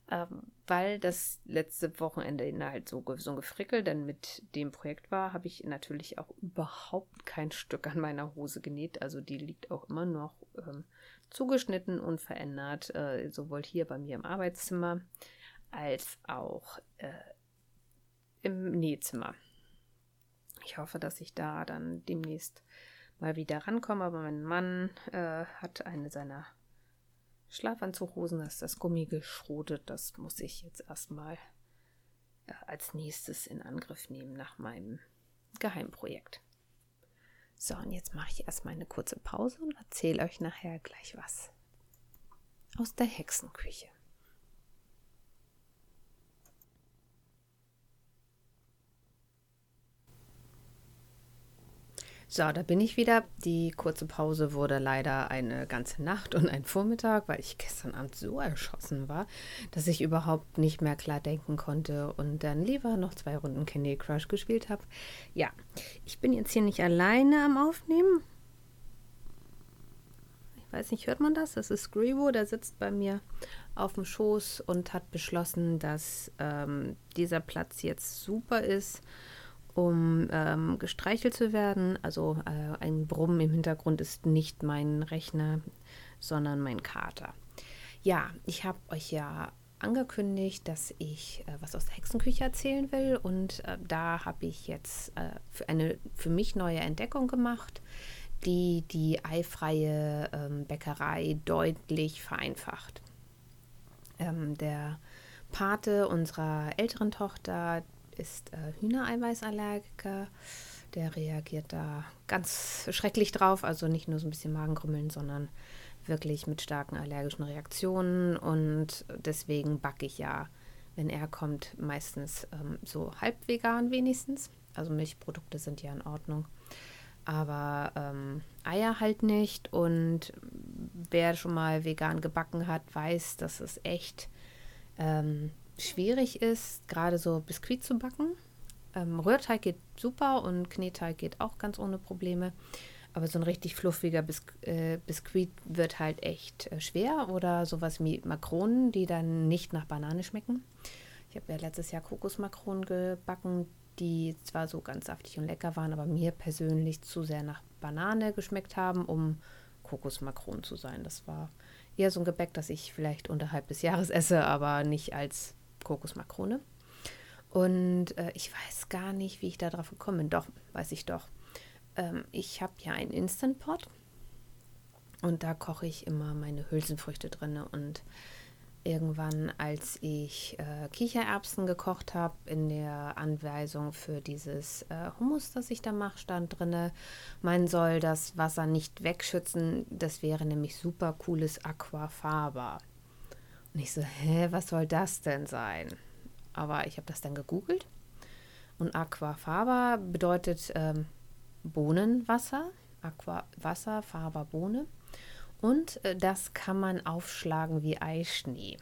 Ähm, weil das letzte Wochenende halt so, so ein Gefrickel denn mit dem Projekt war, habe ich natürlich auch überhaupt kein Stück an meiner Hose genäht. Also die liegt auch immer noch ähm, zugeschnitten und verändert, äh, sowohl hier bei mir im Arbeitszimmer als auch äh, im Nähzimmer. Ich hoffe, dass ich da dann demnächst mal wieder rankomme, aber mein Mann äh, hat eine seiner Schlafanzughosen, da ist das Gummi geschrotet. Das muss ich jetzt erstmal als nächstes in Angriff nehmen nach meinem Geheimprojekt. So, und jetzt mache ich erstmal eine kurze Pause und erzähle euch nachher gleich was aus der Hexenküche. So, da bin ich wieder. Die kurze Pause wurde leider eine ganze Nacht und ein Vormittag, weil ich gestern Abend so erschossen war, dass ich überhaupt nicht mehr klar denken konnte und dann lieber noch zwei Runden Candy Crush gespielt habe. Ja, ich bin jetzt hier nicht alleine am Aufnehmen. Ich weiß nicht, hört man das? Das ist Grivo, der sitzt bei mir auf dem Schoß und hat beschlossen, dass ähm, dieser Platz jetzt super ist um ähm, gestreichelt zu werden. Also äh, ein Brummen im Hintergrund ist nicht mein Rechner, sondern mein Kater. Ja, ich habe euch ja angekündigt, dass ich äh, was aus der Hexenküche erzählen will und äh, da habe ich jetzt äh, für eine für mich neue Entdeckung gemacht, die die eifreie ähm, Bäckerei deutlich vereinfacht. Ähm, der Pate unserer älteren Tochter ist äh, Hühnereiweißallergiker. Der reagiert da ganz schrecklich drauf, also nicht nur so ein bisschen Magengrummeln, sondern wirklich mit starken allergischen Reaktionen. Und deswegen backe ich ja, wenn er kommt, meistens ähm, so halb vegan wenigstens. Also Milchprodukte sind ja in Ordnung. Aber ähm, Eier halt nicht. Und wer schon mal vegan gebacken hat, weiß, dass es echt ähm, schwierig ist, gerade so Biskuit zu backen. Ähm, Rührteig geht super und Knetteig geht auch ganz ohne Probleme. Aber so ein richtig fluffiger Bis äh, Biskuit wird halt echt äh, schwer. Oder sowas wie Makronen, die dann nicht nach Banane schmecken. Ich habe ja letztes Jahr Kokosmakronen gebacken, die zwar so ganz saftig und lecker waren, aber mir persönlich zu sehr nach Banane geschmeckt haben, um Kokosmakronen zu sein. Das war eher so ein Gebäck, das ich vielleicht unterhalb des Jahres esse, aber nicht als Kokosmakrone. Und äh, ich weiß gar nicht, wie ich da drauf gekommen bin. Doch, weiß ich doch. Ähm, ich habe ja einen Instant Pot und da koche ich immer meine Hülsenfrüchte drin und irgendwann, als ich äh, Kichererbsen gekocht habe, in der Anweisung für dieses äh, Hummus, das ich da mache, stand drin, man soll das Wasser nicht wegschützen. Das wäre nämlich super cooles Aquafaba. Und ich so, hä, was soll das denn sein? Aber ich habe das dann gegoogelt. Und Aquafaba bedeutet ähm, Bohnenwasser. Aquawasser, Bohne. Und äh, das kann man aufschlagen wie Eischnee.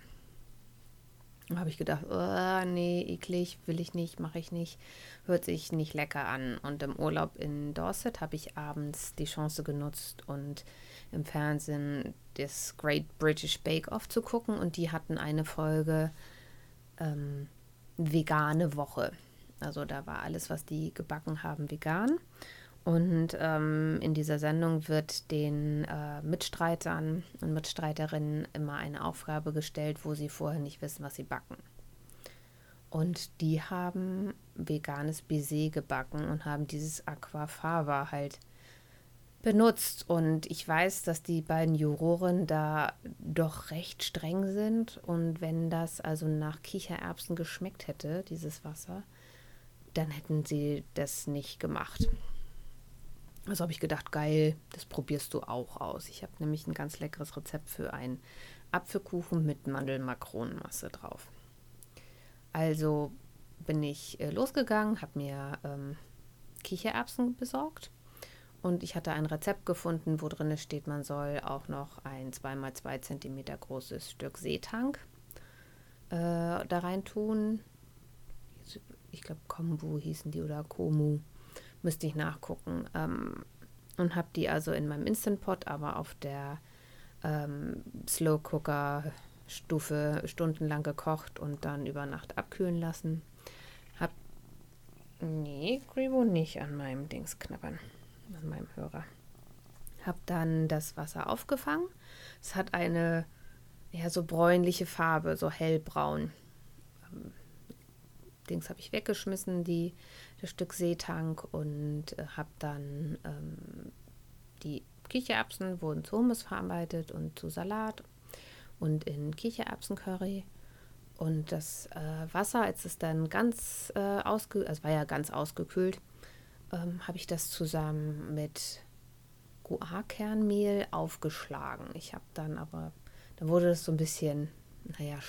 Habe ich gedacht, oh, nee, eklig, will ich nicht, mache ich nicht, hört sich nicht lecker an. Und im Urlaub in Dorset habe ich abends die Chance genutzt und im Fernsehen das Great British Bake Off zu gucken. Und die hatten eine Folge ähm, vegane Woche. Also da war alles, was die gebacken haben, vegan. Und ähm, in dieser Sendung wird den äh, Mitstreitern und Mitstreiterinnen immer eine Aufgabe gestellt, wo sie vorher nicht wissen, was sie backen. Und die haben veganes Baiser gebacken und haben dieses Aquafaba halt benutzt. Und ich weiß, dass die beiden Juroren da doch recht streng sind. Und wenn das also nach Kichererbsen geschmeckt hätte, dieses Wasser, dann hätten sie das nicht gemacht. Also habe ich gedacht, geil, das probierst du auch aus. Ich habe nämlich ein ganz leckeres Rezept für einen Apfelkuchen mit Mandelmakronenmasse drauf. Also bin ich äh, losgegangen, habe mir ähm, Kichererbsen besorgt und ich hatte ein Rezept gefunden, wo drin steht, man soll auch noch ein 2x2 cm großes Stück Seetank äh, da rein tun. Ich glaube, Kombu hießen die oder Komu müsste ich nachgucken. Ähm, und habe die also in meinem Instant Pot, aber auf der ähm, Slow Cooker Stufe stundenlang gekocht und dann über Nacht abkühlen lassen. Hab nee, Gribo nicht an meinem Dings knabbern, an meinem Hörer. Hab dann das Wasser aufgefangen. Es hat eine ja so bräunliche Farbe, so hellbraun. Ähm, Dings habe ich weggeschmissen, die, das Stück Seetank und äh, habe dann ähm, die Kichererbsen wurden zu Hummus verarbeitet und zu Salat und in Kichererbsencurry. Und das äh, Wasser, als es dann ganz äh, ausge, also war ja ganz ausgekühlt, ähm, habe ich das zusammen mit Guar-Kernmehl aufgeschlagen. Ich habe dann aber, dann wurde das so ein bisschen, naja,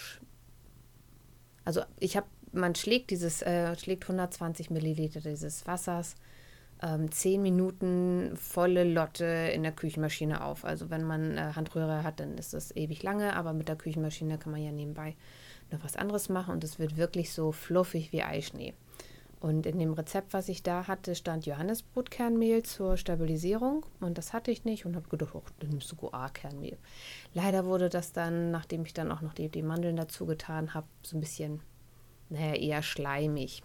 also ich habe man schlägt dieses, äh, schlägt 120 Milliliter dieses Wassers ähm, 10 Minuten volle Lotte in der Küchenmaschine auf. Also wenn man äh, Handrührer hat, dann ist das ewig lange, aber mit der Küchenmaschine kann man ja nebenbei noch was anderes machen und es wird wirklich so fluffig wie Eischnee. Und in dem Rezept, was ich da hatte, stand Johannesbrotkernmehl zur Stabilisierung. Und das hatte ich nicht und habe gedacht, oh, dann nimmst du Goa-Kernmehl. Leider wurde das dann, nachdem ich dann auch noch die, die Mandeln dazu getan habe, so ein bisschen naja, eher schleimig.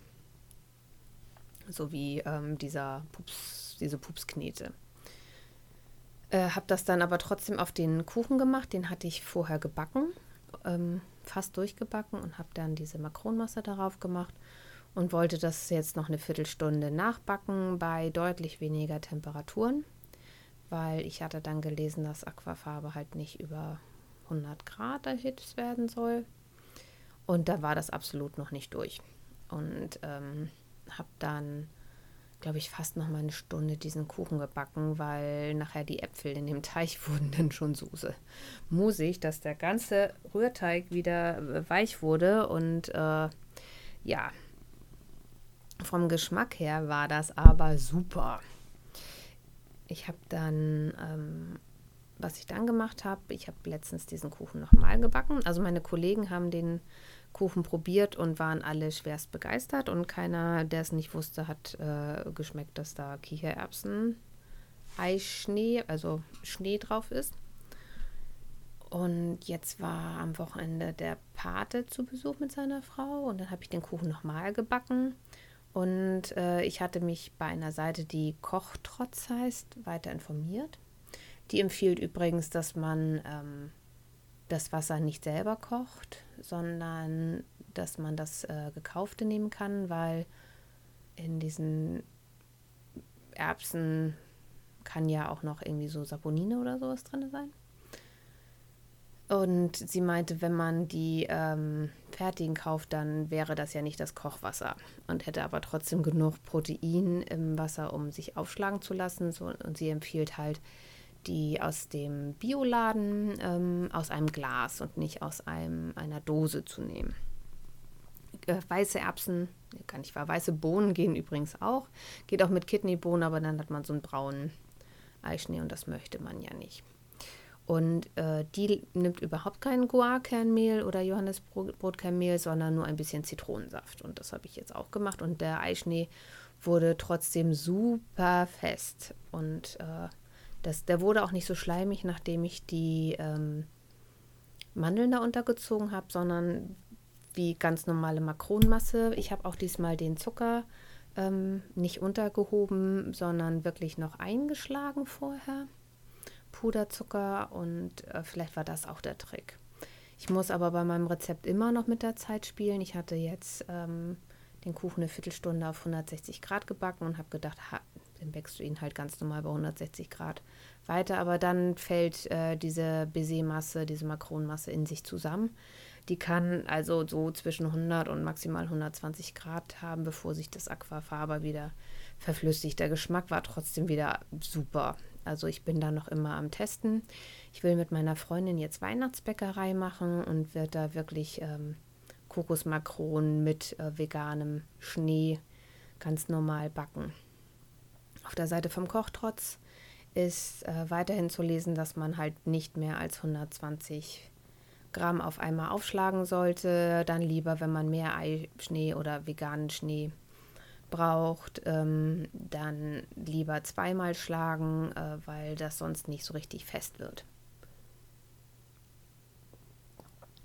So wie ähm, dieser Pups, diese Pupsknete. Äh, habe das dann aber trotzdem auf den Kuchen gemacht. Den hatte ich vorher gebacken, ähm, fast durchgebacken und habe dann diese Makronmasse darauf gemacht und wollte das jetzt noch eine Viertelstunde nachbacken bei deutlich weniger Temperaturen, weil ich hatte dann gelesen, dass Aquafarbe halt nicht über 100 Grad erhitzt werden soll. Und da war das absolut noch nicht durch. Und ähm, habe dann, glaube ich, fast noch mal eine Stunde diesen Kuchen gebacken, weil nachher die Äpfel in dem Teig wurden dann schon Soße. Musig, dass der ganze Rührteig wieder äh, weich wurde. Und äh, ja, vom Geschmack her war das aber super. Ich habe dann ähm, was ich dann gemacht habe, ich habe letztens diesen Kuchen nochmal gebacken. Also meine Kollegen haben den Kuchen probiert und waren alle schwerst begeistert und keiner, der es nicht wusste, hat äh, geschmeckt, dass da Kichererbsen, Eischnee, also Schnee drauf ist. Und jetzt war am Wochenende der Pate zu Besuch mit seiner Frau und dann habe ich den Kuchen nochmal gebacken. Und äh, ich hatte mich bei einer Seite, die Kochtrotz heißt, weiter informiert. Die empfiehlt übrigens, dass man ähm, das Wasser nicht selber kocht, sondern dass man das äh, gekaufte nehmen kann, weil in diesen Erbsen kann ja auch noch irgendwie so Saponine oder sowas drin sein. Und sie meinte, wenn man die ähm, fertigen kauft, dann wäre das ja nicht das Kochwasser und hätte aber trotzdem genug Protein im Wasser, um sich aufschlagen zu lassen. So, und sie empfiehlt halt, die aus dem Bioladen ähm, aus einem Glas und nicht aus einem, einer Dose zu nehmen. Äh, weiße Erbsen, kann nicht wahr, weiße Bohnen gehen übrigens auch. Geht auch mit Kidneybohnen, aber dann hat man so einen braunen Eischnee und das möchte man ja nicht. Und äh, die nimmt überhaupt kein Guarkernmehl oder Johannesbrotkernmehl, sondern nur ein bisschen Zitronensaft. Und das habe ich jetzt auch gemacht. Und der Eischnee wurde trotzdem super fest. Und äh, das, der wurde auch nicht so schleimig, nachdem ich die ähm, Mandeln da untergezogen habe, sondern wie ganz normale Makronenmasse. Ich habe auch diesmal den Zucker ähm, nicht untergehoben, sondern wirklich noch eingeschlagen vorher. Puderzucker und äh, vielleicht war das auch der Trick. Ich muss aber bei meinem Rezept immer noch mit der Zeit spielen. Ich hatte jetzt ähm, den Kuchen eine Viertelstunde auf 160 Grad gebacken und habe gedacht, ha, dann backst du ihn halt ganz normal bei 160 Grad weiter, aber dann fällt äh, diese Baiser-Masse, diese Makronenmasse in sich zusammen. Die kann also so zwischen 100 und maximal 120 Grad haben, bevor sich das Aquafaber wieder verflüssigt. Der Geschmack war trotzdem wieder super. Also ich bin da noch immer am Testen. Ich will mit meiner Freundin jetzt Weihnachtsbäckerei machen und werde da wirklich ähm, Kokosmakronen mit äh, veganem Schnee ganz normal backen. Auf der Seite vom Kochtrotz ist äh, weiterhin zu lesen, dass man halt nicht mehr als 120 Gramm auf einmal aufschlagen sollte. Dann lieber, wenn man mehr Eischnee oder veganen Schnee braucht, ähm, dann lieber zweimal schlagen, äh, weil das sonst nicht so richtig fest wird.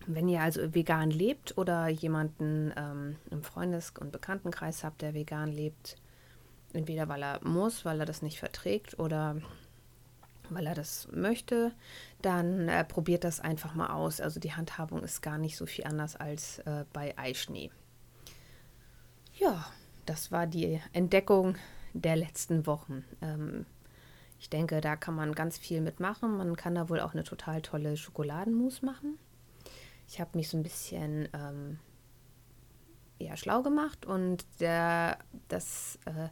Wenn ihr also vegan lebt oder jemanden ähm, im Freundes- und Bekanntenkreis habt, der vegan lebt, Entweder weil er muss, weil er das nicht verträgt oder weil er das möchte, dann äh, probiert das einfach mal aus. Also die Handhabung ist gar nicht so viel anders als äh, bei Eischnee. Ja, das war die Entdeckung der letzten Wochen. Ähm, ich denke, da kann man ganz viel mitmachen. Man kann da wohl auch eine total tolle Schokoladenmousse machen. Ich habe mich so ein bisschen ähm, ja, schlau gemacht und der, das äh,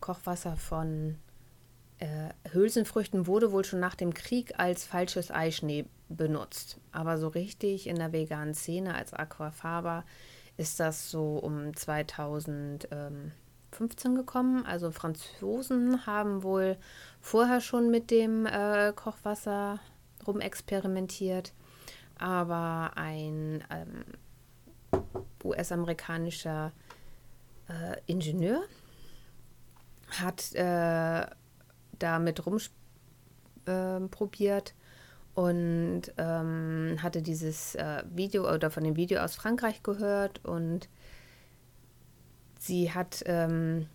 Kochwasser von äh, Hülsenfrüchten wurde wohl schon nach dem Krieg als falsches Eischnee benutzt. Aber so richtig in der veganen Szene als Aquafaba ist das so um 2015 gekommen. Also Franzosen haben wohl vorher schon mit dem äh, Kochwasser rumexperimentiert. Aber ein ähm, US-amerikanischer äh, Ingenieur hat äh, damit rumprobiert ähm, äh, und ähm, hatte dieses äh, Video oder von dem Video aus Frankreich gehört und sie hat ähm,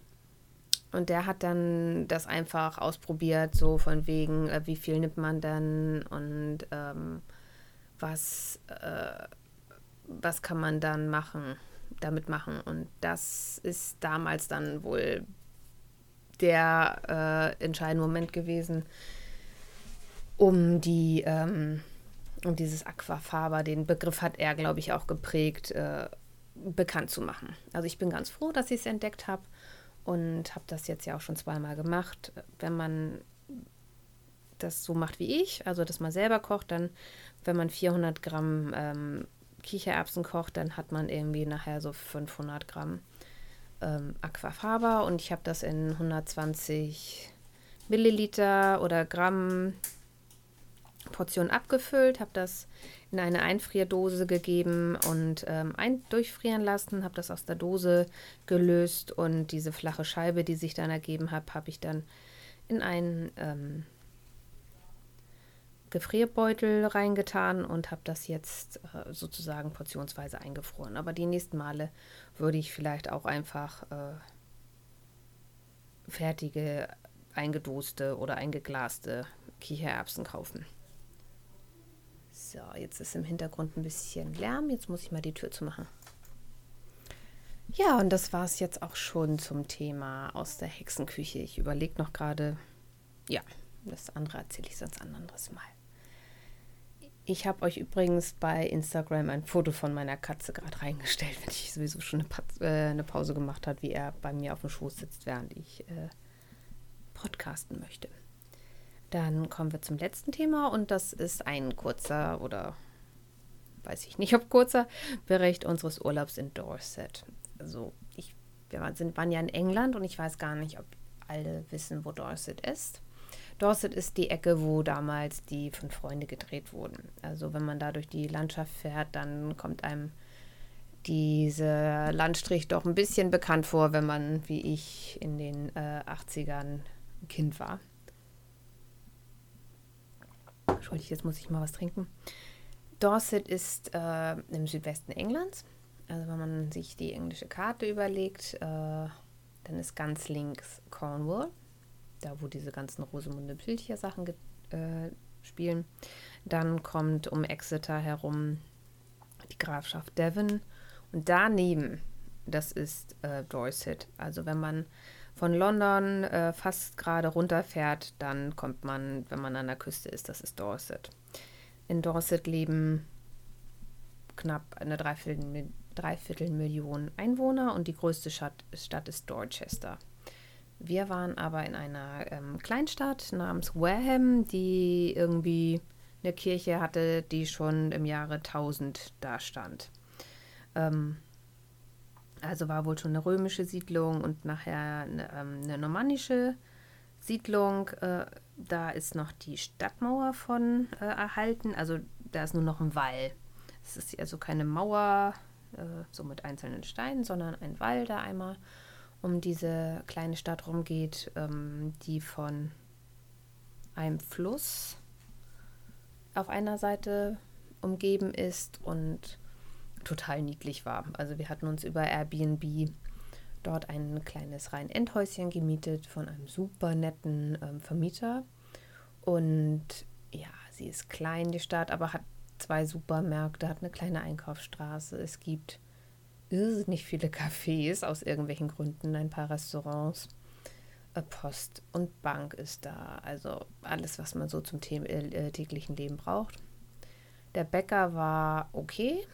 und der hat dann das einfach ausprobiert, so von wegen, äh, wie viel nimmt man dann und ähm, was, äh, was kann man dann machen, damit machen. Und das ist damals dann wohl der äh, entscheidende Moment gewesen, um die ähm, um dieses Aquafaber, den Begriff hat er, glaube ich, auch geprägt, äh, bekannt zu machen. Also ich bin ganz froh, dass ich es entdeckt habe und habe das jetzt ja auch schon zweimal gemacht. Wenn man das so macht wie ich, also dass man selber kocht, dann, wenn man 400 Gramm ähm, Kichererbsen kocht, dann hat man irgendwie nachher so 500 Gramm ähm, Aquafaba und ich habe das in 120 Milliliter oder Gramm Portion abgefüllt, habe das in eine Einfrierdose gegeben und ähm, ein durchfrieren lassen, habe das aus der Dose gelöst und diese flache Scheibe, die sich dann ergeben hat, habe ich dann in einen ähm, Gefrierbeutel reingetan und habe das jetzt äh, sozusagen portionsweise eingefroren. Aber die nächsten Male würde ich vielleicht auch einfach äh, fertige, eingedoste oder eingeglaste Kichererbsen kaufen. So, jetzt ist im Hintergrund ein bisschen Lärm. Jetzt muss ich mal die Tür zumachen. Ja, und das war es jetzt auch schon zum Thema aus der Hexenküche. Ich überlege noch gerade, ja, das andere erzähle ich sonst ein anderes Mal. Ich habe euch übrigens bei Instagram ein Foto von meiner Katze gerade reingestellt, wenn ich sowieso schon eine, pa äh, eine, Pause gemacht habe, wie er bei mir auf dem Schoß sitzt, während ich äh, podcasten möchte. Dann kommen wir zum letzten Thema und das ist ein kurzer oder weiß ich nicht, ob kurzer Bericht unseres Urlaubs in Dorset. Also ich, wir waren ja in England und ich weiß gar nicht, ob alle wissen, wo Dorset ist. Dorset ist die Ecke, wo damals die fünf Freunde gedreht wurden. Also wenn man da durch die Landschaft fährt, dann kommt einem dieser Landstrich doch ein bisschen bekannt vor, wenn man, wie ich, in den äh, 80ern Kind war. Entschuldigung, jetzt muss ich mal was trinken. Dorset ist äh, im Südwesten Englands. Also wenn man sich die englische Karte überlegt, äh, dann ist ganz links Cornwall da wo diese ganzen Rosemunde Pilcher Sachen äh, spielen. Dann kommt um Exeter herum die Grafschaft Devon und daneben, das ist äh, Dorset. Also wenn man von London äh, fast gerade runterfährt, dann kommt man, wenn man an der Küste ist, das ist Dorset. In Dorset leben knapp eine Dreiviertel, Dreiviertel Einwohner und die größte Stadt, Stadt ist Dorchester. Wir waren aber in einer ähm, Kleinstadt namens Wareham, die irgendwie eine Kirche hatte, die schon im Jahre 1000 da stand. Ähm, also war wohl schon eine römische Siedlung und nachher eine, ähm, eine normannische Siedlung. Äh, da ist noch die Stadtmauer von äh, erhalten. Also da ist nur noch ein Wall. Es ist also keine Mauer, äh, so mit einzelnen Steinen, sondern ein Wall da einmal um diese kleine Stadt rumgeht, ähm, die von einem Fluss auf einer Seite umgeben ist und total niedlich war. Also wir hatten uns über Airbnb dort ein kleines Rein-Endhäuschen gemietet von einem super netten ähm, Vermieter. Und ja, sie ist klein, die Stadt, aber hat zwei Supermärkte, hat eine kleine Einkaufsstraße. Es gibt irrsinnig viele Cafés aus irgendwelchen Gründen, ein paar Restaurants. Äh, Post und Bank ist da. Also alles, was man so zum Thema, äh, täglichen Leben braucht. Der Bäcker war okay.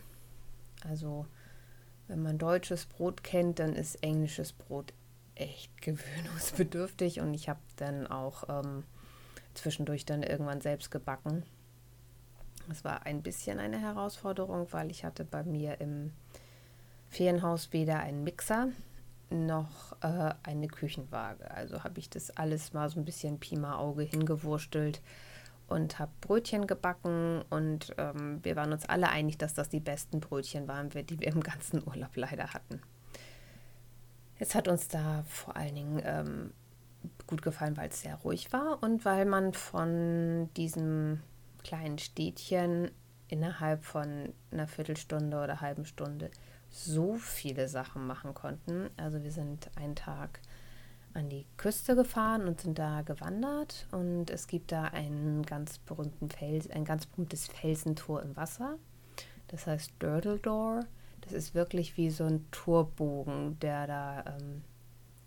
Also wenn man deutsches Brot kennt, dann ist englisches Brot echt gewöhnungsbedürftig. Und ich habe dann auch ähm, zwischendurch dann irgendwann selbst gebacken. Es war ein bisschen eine Herausforderung, weil ich hatte bei mir im Ferienhaus weder einen Mixer noch äh, eine Küchenwaage. Also habe ich das alles mal so ein bisschen Pima Auge hingewurstelt und habe Brötchen gebacken und ähm, wir waren uns alle einig, dass das die besten Brötchen waren, die wir im ganzen Urlaub leider hatten. Es hat uns da vor allen Dingen ähm, gut gefallen, weil es sehr ruhig war und weil man von diesem kleinen Städtchen innerhalb von einer Viertelstunde oder halben Stunde so viele Sachen machen konnten. Also wir sind einen Tag an die Küste gefahren und sind da gewandert und es gibt da einen ganz berühmten Fels, ein ganz berühmtes Felsentor im Wasser. Das heißt Durdle Door. Das ist wirklich wie so ein Torbogen, der da ähm,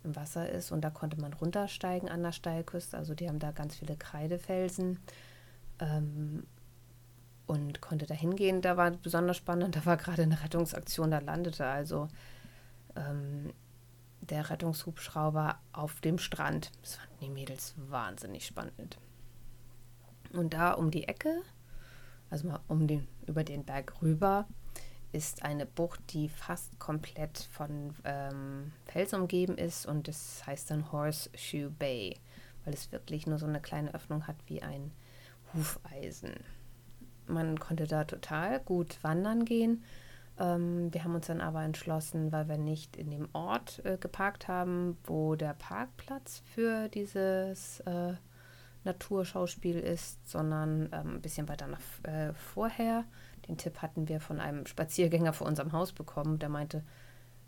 im Wasser ist und da konnte man runtersteigen an der Steilküste. Also die haben da ganz viele Kreidefelsen. Ähm, und konnte da hingehen. Da war besonders spannend, da war gerade eine Rettungsaktion, da landete also ähm, der Rettungshubschrauber auf dem Strand. Das fanden die Mädels wahnsinnig spannend. Und da um die Ecke, also mal um den, über den Berg rüber, ist eine Bucht, die fast komplett von ähm, Fels umgeben ist und das heißt dann Horseshoe Bay, weil es wirklich nur so eine kleine Öffnung hat wie ein Hufeisen. Man konnte da total gut wandern gehen. Ähm, wir haben uns dann aber entschlossen, weil wir nicht in dem Ort äh, geparkt haben, wo der Parkplatz für dieses äh, Naturschauspiel ist, sondern ähm, ein bisschen weiter nach äh, vorher. Den Tipp hatten wir von einem Spaziergänger vor unserem Haus bekommen, der meinte,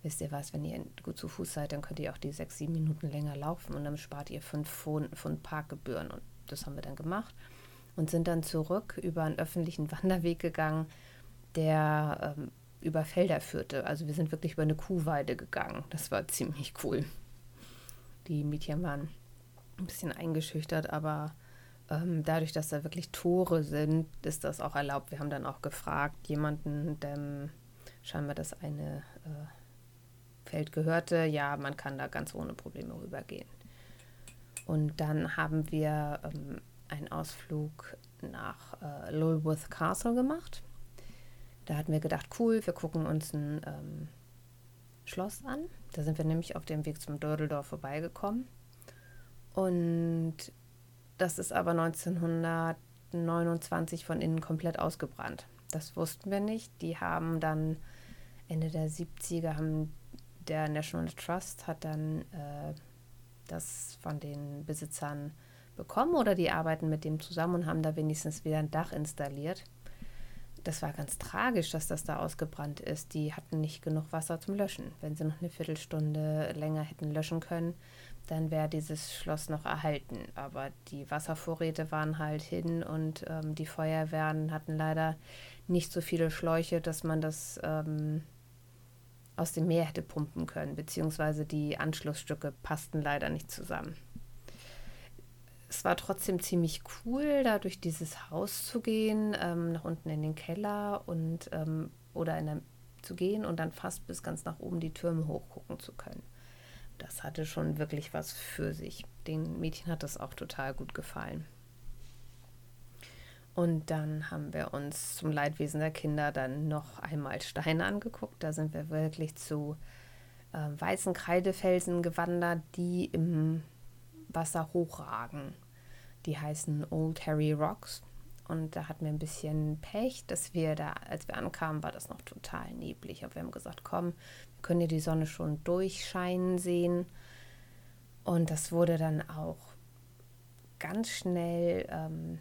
wisst ihr was, wenn ihr gut zu Fuß seid, dann könnt ihr auch die sechs, sieben Minuten länger laufen und dann spart ihr fünf Pfund, Pfund Parkgebühren. Und das haben wir dann gemacht und sind dann zurück über einen öffentlichen Wanderweg gegangen, der ähm, über Felder führte. Also wir sind wirklich über eine Kuhweide gegangen. Das war ziemlich cool. Die Mädchen waren ein bisschen eingeschüchtert, aber ähm, dadurch, dass da wirklich Tore sind, ist das auch erlaubt. Wir haben dann auch gefragt, jemanden, dem scheinbar das eine äh, Feld gehörte, ja, man kann da ganz ohne Probleme rübergehen. Und dann haben wir ähm, einen Ausflug nach äh, Lulworth Castle gemacht. Da hatten wir gedacht, cool, wir gucken uns ein ähm, Schloss an. Da sind wir nämlich auf dem Weg zum Dördeldorf vorbeigekommen. Und das ist aber 1929 von innen komplett ausgebrannt. Das wussten wir nicht. Die haben dann Ende der 70er haben der National Trust hat dann äh, das von den Besitzern bekommen oder die arbeiten mit dem zusammen und haben da wenigstens wieder ein Dach installiert. Das war ganz tragisch, dass das da ausgebrannt ist. Die hatten nicht genug Wasser zum Löschen. Wenn sie noch eine Viertelstunde länger hätten löschen können, dann wäre dieses Schloss noch erhalten. Aber die Wasservorräte waren halt hin und ähm, die Feuerwehren hatten leider nicht so viele Schläuche, dass man das ähm, aus dem Meer hätte pumpen können, beziehungsweise die Anschlussstücke passten leider nicht zusammen es war trotzdem ziemlich cool, da durch dieses Haus zu gehen, ähm, nach unten in den Keller und ähm, oder in der, zu gehen und dann fast bis ganz nach oben die Türme hochgucken zu können. Das hatte schon wirklich was für sich. Den Mädchen hat das auch total gut gefallen. Und dann haben wir uns zum Leidwesen der Kinder dann noch einmal Steine angeguckt. Da sind wir wirklich zu äh, weißen Kreidefelsen gewandert, die im Wasser hochragen. Die heißen Old Harry Rocks. Und da hatten wir ein bisschen Pech, dass wir da, als wir ankamen, war das noch total neblig. Aber wir haben gesagt, komm, wir können ja die Sonne schon durchscheinen sehen. Und das wurde dann auch ganz schnell ähm,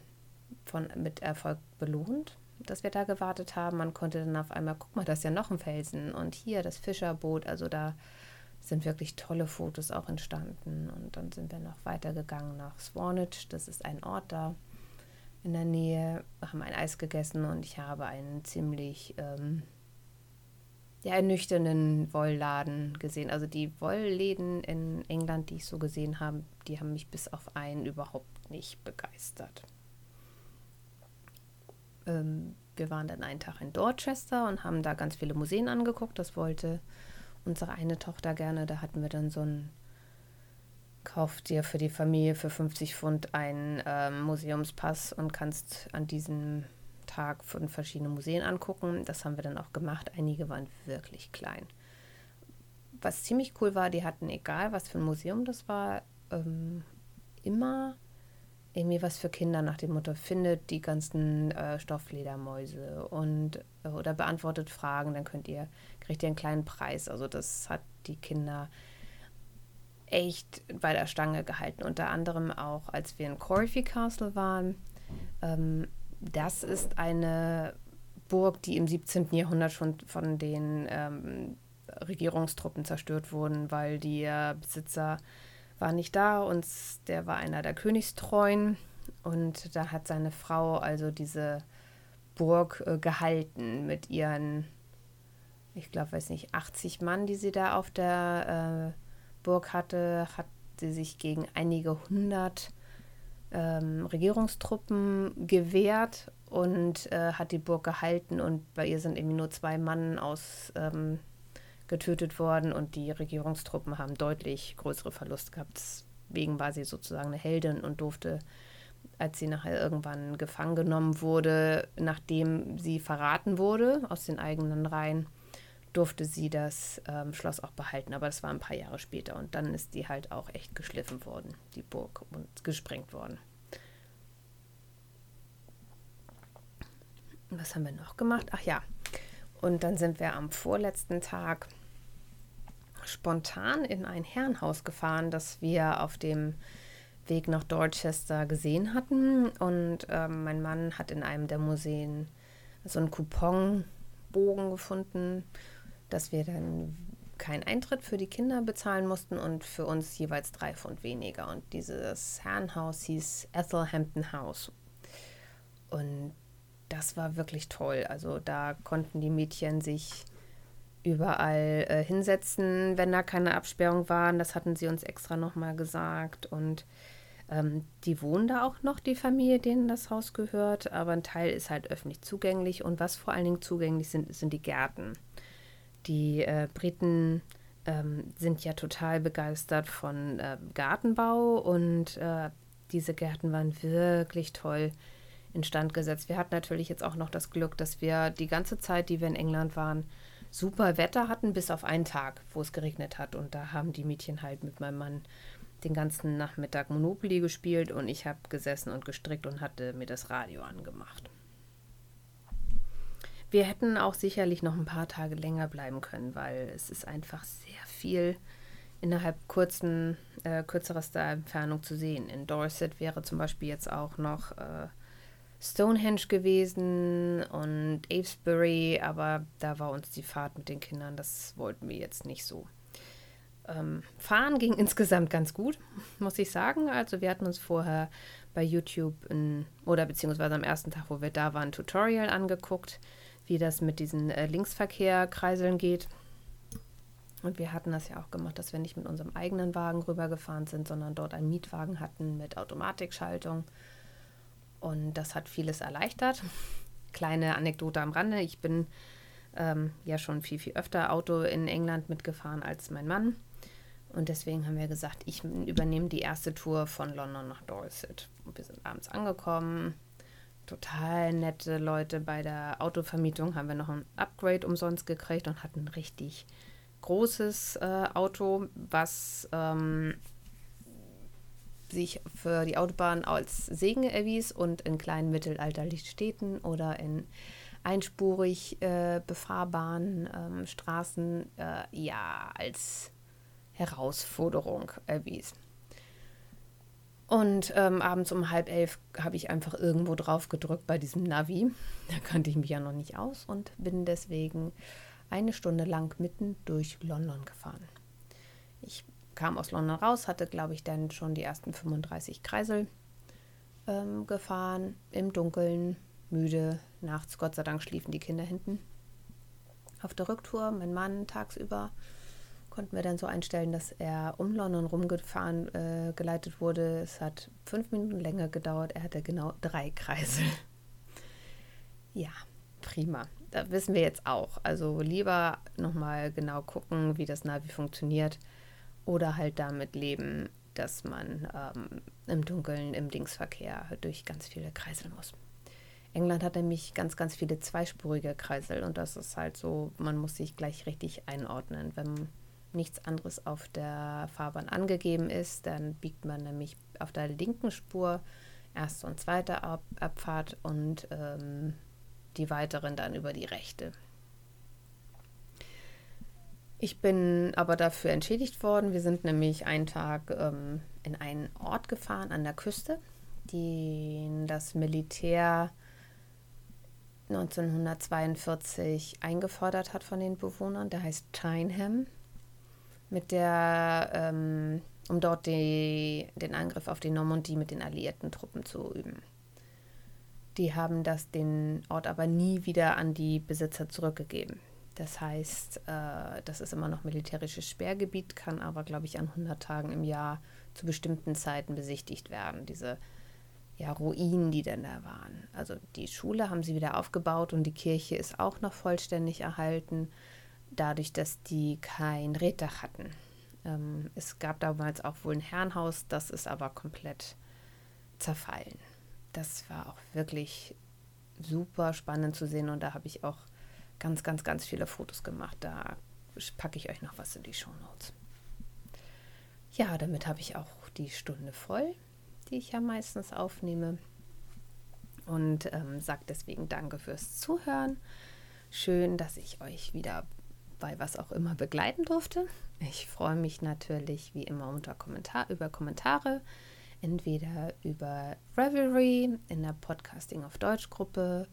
von, mit Erfolg belohnt, dass wir da gewartet haben. Man konnte dann auf einmal, guck mal, da ist ja noch ein Felsen und hier das Fischerboot. Also da sind wirklich tolle Fotos auch entstanden. Und dann sind wir noch weitergegangen nach Swanage. Das ist ein Ort da in der Nähe. Wir haben ein Eis gegessen und ich habe einen ziemlich ähm, ja, ernüchternden Wollladen gesehen. Also die Wollläden in England, die ich so gesehen habe, die haben mich bis auf einen überhaupt nicht begeistert. Ähm, wir waren dann einen Tag in Dorchester und haben da ganz viele Museen angeguckt. Das wollte unsere eine Tochter gerne. Da hatten wir dann so ein Kauf dir für die Familie für 50 Pfund einen ähm, Museumspass und kannst an diesem Tag fünf verschiedene Museen angucken. Das haben wir dann auch gemacht. Einige waren wirklich klein. Was ziemlich cool war, die hatten, egal was für ein Museum das war, ähm, immer irgendwie was für Kinder nach dem Motto, findet die ganzen äh, Stoffledermäuse und äh, oder beantwortet Fragen, dann könnt ihr, kriegt ihr einen kleinen Preis. Also das hat die Kinder echt bei der Stange gehalten. Unter anderem auch, als wir in Corfy Castle waren. Ähm, das ist eine Burg, die im 17. Jahrhundert schon von den ähm, Regierungstruppen zerstört wurden, weil die äh, Besitzer war nicht da und der war einer der Königstreuen. Und da hat seine Frau also diese Burg äh, gehalten mit ihren, ich glaube, weiß nicht, 80 Mann, die sie da auf der äh, Burg hatte, hat sie sich gegen einige hundert ähm, Regierungstruppen gewehrt und äh, hat die Burg gehalten. Und bei ihr sind irgendwie nur zwei Mann aus ähm, getötet worden und die Regierungstruppen haben deutlich größere Verluste gehabt. Deswegen war sie sozusagen eine Heldin und durfte, als sie nachher irgendwann gefangen genommen wurde, nachdem sie verraten wurde aus den eigenen Reihen, durfte sie das ähm, Schloss auch behalten. Aber das war ein paar Jahre später und dann ist die halt auch echt geschliffen worden, die Burg, und gesprengt worden. Was haben wir noch gemacht? Ach ja, und dann sind wir am vorletzten Tag spontan in ein Herrenhaus gefahren, das wir auf dem Weg nach Dorchester gesehen hatten. Und äh, mein Mann hat in einem der Museen so einen Couponbogen gefunden, dass wir dann keinen Eintritt für die Kinder bezahlen mussten und für uns jeweils drei Pfund weniger. Und dieses Herrenhaus hieß Ethelhampton House. Und das war wirklich toll. Also da konnten die Mädchen sich überall äh, hinsetzen, wenn da keine Absperrung waren. Das hatten sie uns extra nochmal gesagt. Und ähm, die wohnen da auch noch, die Familie, denen das Haus gehört. Aber ein Teil ist halt öffentlich zugänglich. Und was vor allen Dingen zugänglich sind, sind die Gärten. Die äh, Briten ähm, sind ja total begeistert von äh, Gartenbau und äh, diese Gärten waren wirklich toll instand gesetzt. Wir hatten natürlich jetzt auch noch das Glück, dass wir die ganze Zeit, die wir in England waren, super Wetter hatten, bis auf einen Tag, wo es geregnet hat. Und da haben die Mädchen halt mit meinem Mann den ganzen Nachmittag Monopoly gespielt und ich habe gesessen und gestrickt und hatte mir das Radio angemacht. Wir hätten auch sicherlich noch ein paar Tage länger bleiben können, weil es ist einfach sehr viel innerhalb kurzen, äh, kürzerester Entfernung zu sehen. In Dorset wäre zum Beispiel jetzt auch noch äh, Stonehenge gewesen und Avesbury, aber da war uns die Fahrt mit den Kindern, das wollten wir jetzt nicht so. Ähm, fahren ging insgesamt ganz gut, muss ich sagen. Also wir hatten uns vorher bei YouTube in, oder beziehungsweise am ersten Tag, wo wir da waren, ein Tutorial angeguckt, wie das mit diesen äh, Linksverkehrkreiseln geht. Und wir hatten das ja auch gemacht, dass wir nicht mit unserem eigenen Wagen rübergefahren sind, sondern dort einen Mietwagen hatten mit Automatikschaltung. Und das hat vieles erleichtert. Kleine Anekdote am Rande. Ich bin ähm, ja schon viel, viel öfter Auto in England mitgefahren als mein Mann. Und deswegen haben wir gesagt, ich übernehme die erste Tour von London nach Dorset. Und wir sind abends angekommen. Total nette Leute bei der Autovermietung haben wir noch ein Upgrade umsonst gekriegt und hatten ein richtig großes äh, Auto, was ähm, sich für die Autobahn als Segen erwies und in kleinen mittelalterlichen Städten oder in einspurig äh, befahrbaren ähm, Straßen äh, ja als Herausforderung erwies. Und ähm, abends um halb elf habe ich einfach irgendwo drauf gedrückt bei diesem Navi. Da kannte ich mich ja noch nicht aus und bin deswegen eine Stunde lang mitten durch London gefahren. Ich kam aus London raus, hatte, glaube ich, dann schon die ersten 35 Kreisel ähm, gefahren, im Dunkeln, müde. Nachts, Gott sei Dank, schliefen die Kinder hinten. Auf der Rücktour, mein Mann tagsüber, konnten wir dann so einstellen, dass er um London rumgefahren äh, geleitet wurde. Es hat fünf Minuten länger gedauert. Er hatte genau drei Kreisel. ja, prima. Da wissen wir jetzt auch. Also lieber nochmal genau gucken, wie das Navi funktioniert oder halt damit leben, dass man ähm, im Dunkeln, im Dingsverkehr durch ganz viele Kreisel muss. England hat nämlich ganz, ganz viele zweispurige Kreisel und das ist halt so, man muss sich gleich richtig einordnen. Wenn nichts anderes auf der Fahrbahn angegeben ist, dann biegt man nämlich auf der linken Spur erste und zweite Ab Abfahrt und ähm, die weiteren dann über die rechte. Ich bin aber dafür entschädigt worden. Wir sind nämlich einen Tag ähm, in einen Ort gefahren an der Küste, den das Militär 1942 eingefordert hat von den Bewohnern. Der heißt Tyneham, mit der, ähm, um dort die, den Angriff auf die Normandie mit den alliierten Truppen zu üben. Die haben das den Ort aber nie wieder an die Besitzer zurückgegeben. Das heißt, äh, das ist immer noch militärisches Sperrgebiet, kann aber, glaube ich, an 100 Tagen im Jahr zu bestimmten Zeiten besichtigt werden. Diese ja, Ruinen, die dann da waren. Also die Schule haben sie wieder aufgebaut und die Kirche ist auch noch vollständig erhalten, dadurch, dass die kein Reddach hatten. Ähm, es gab damals auch wohl ein Herrenhaus, das ist aber komplett zerfallen. Das war auch wirklich super spannend zu sehen und da habe ich auch ganz, ganz, ganz viele Fotos gemacht. Da packe ich euch noch was in die Show Notes. Ja, damit habe ich auch die Stunde voll die ich ja meistens aufnehme. Und ähm, sage deswegen danke fürs Zuhören. Schön, dass ich euch wieder bei was auch immer begleiten durfte. Ich freue mich natürlich wie immer unter Kommentar über Kommentare, entweder über Revelry in der Podcasting auf Deutsch Gruppe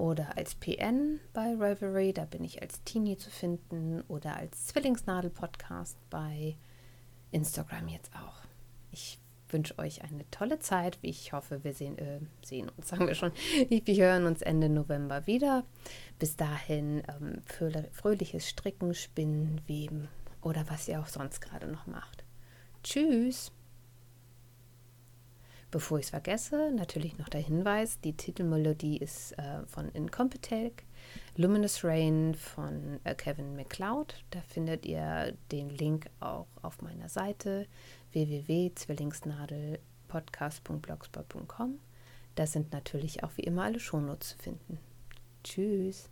oder als PN bei Revelry, da bin ich als Teenie zu finden oder als Zwillingsnadel Podcast bei Instagram jetzt auch. Ich wünsche euch eine tolle Zeit. Ich hoffe, wir sehen, äh, sehen uns, sagen wir schon. Wir hören uns Ende November wieder. Bis dahin ähm, fröhliches Stricken, Spinnen, Weben oder was ihr auch sonst gerade noch macht. Tschüss! Bevor ich es vergesse, natürlich noch der Hinweis: Die Titelmelodie ist äh, von Incompetech, Luminous Rain von äh, Kevin McLeod. Da findet ihr den Link auch auf meiner Seite www.zwillingsnadelpodcast.blogspot.com. Da sind natürlich auch wie immer alle Shownotes zu finden. Tschüss.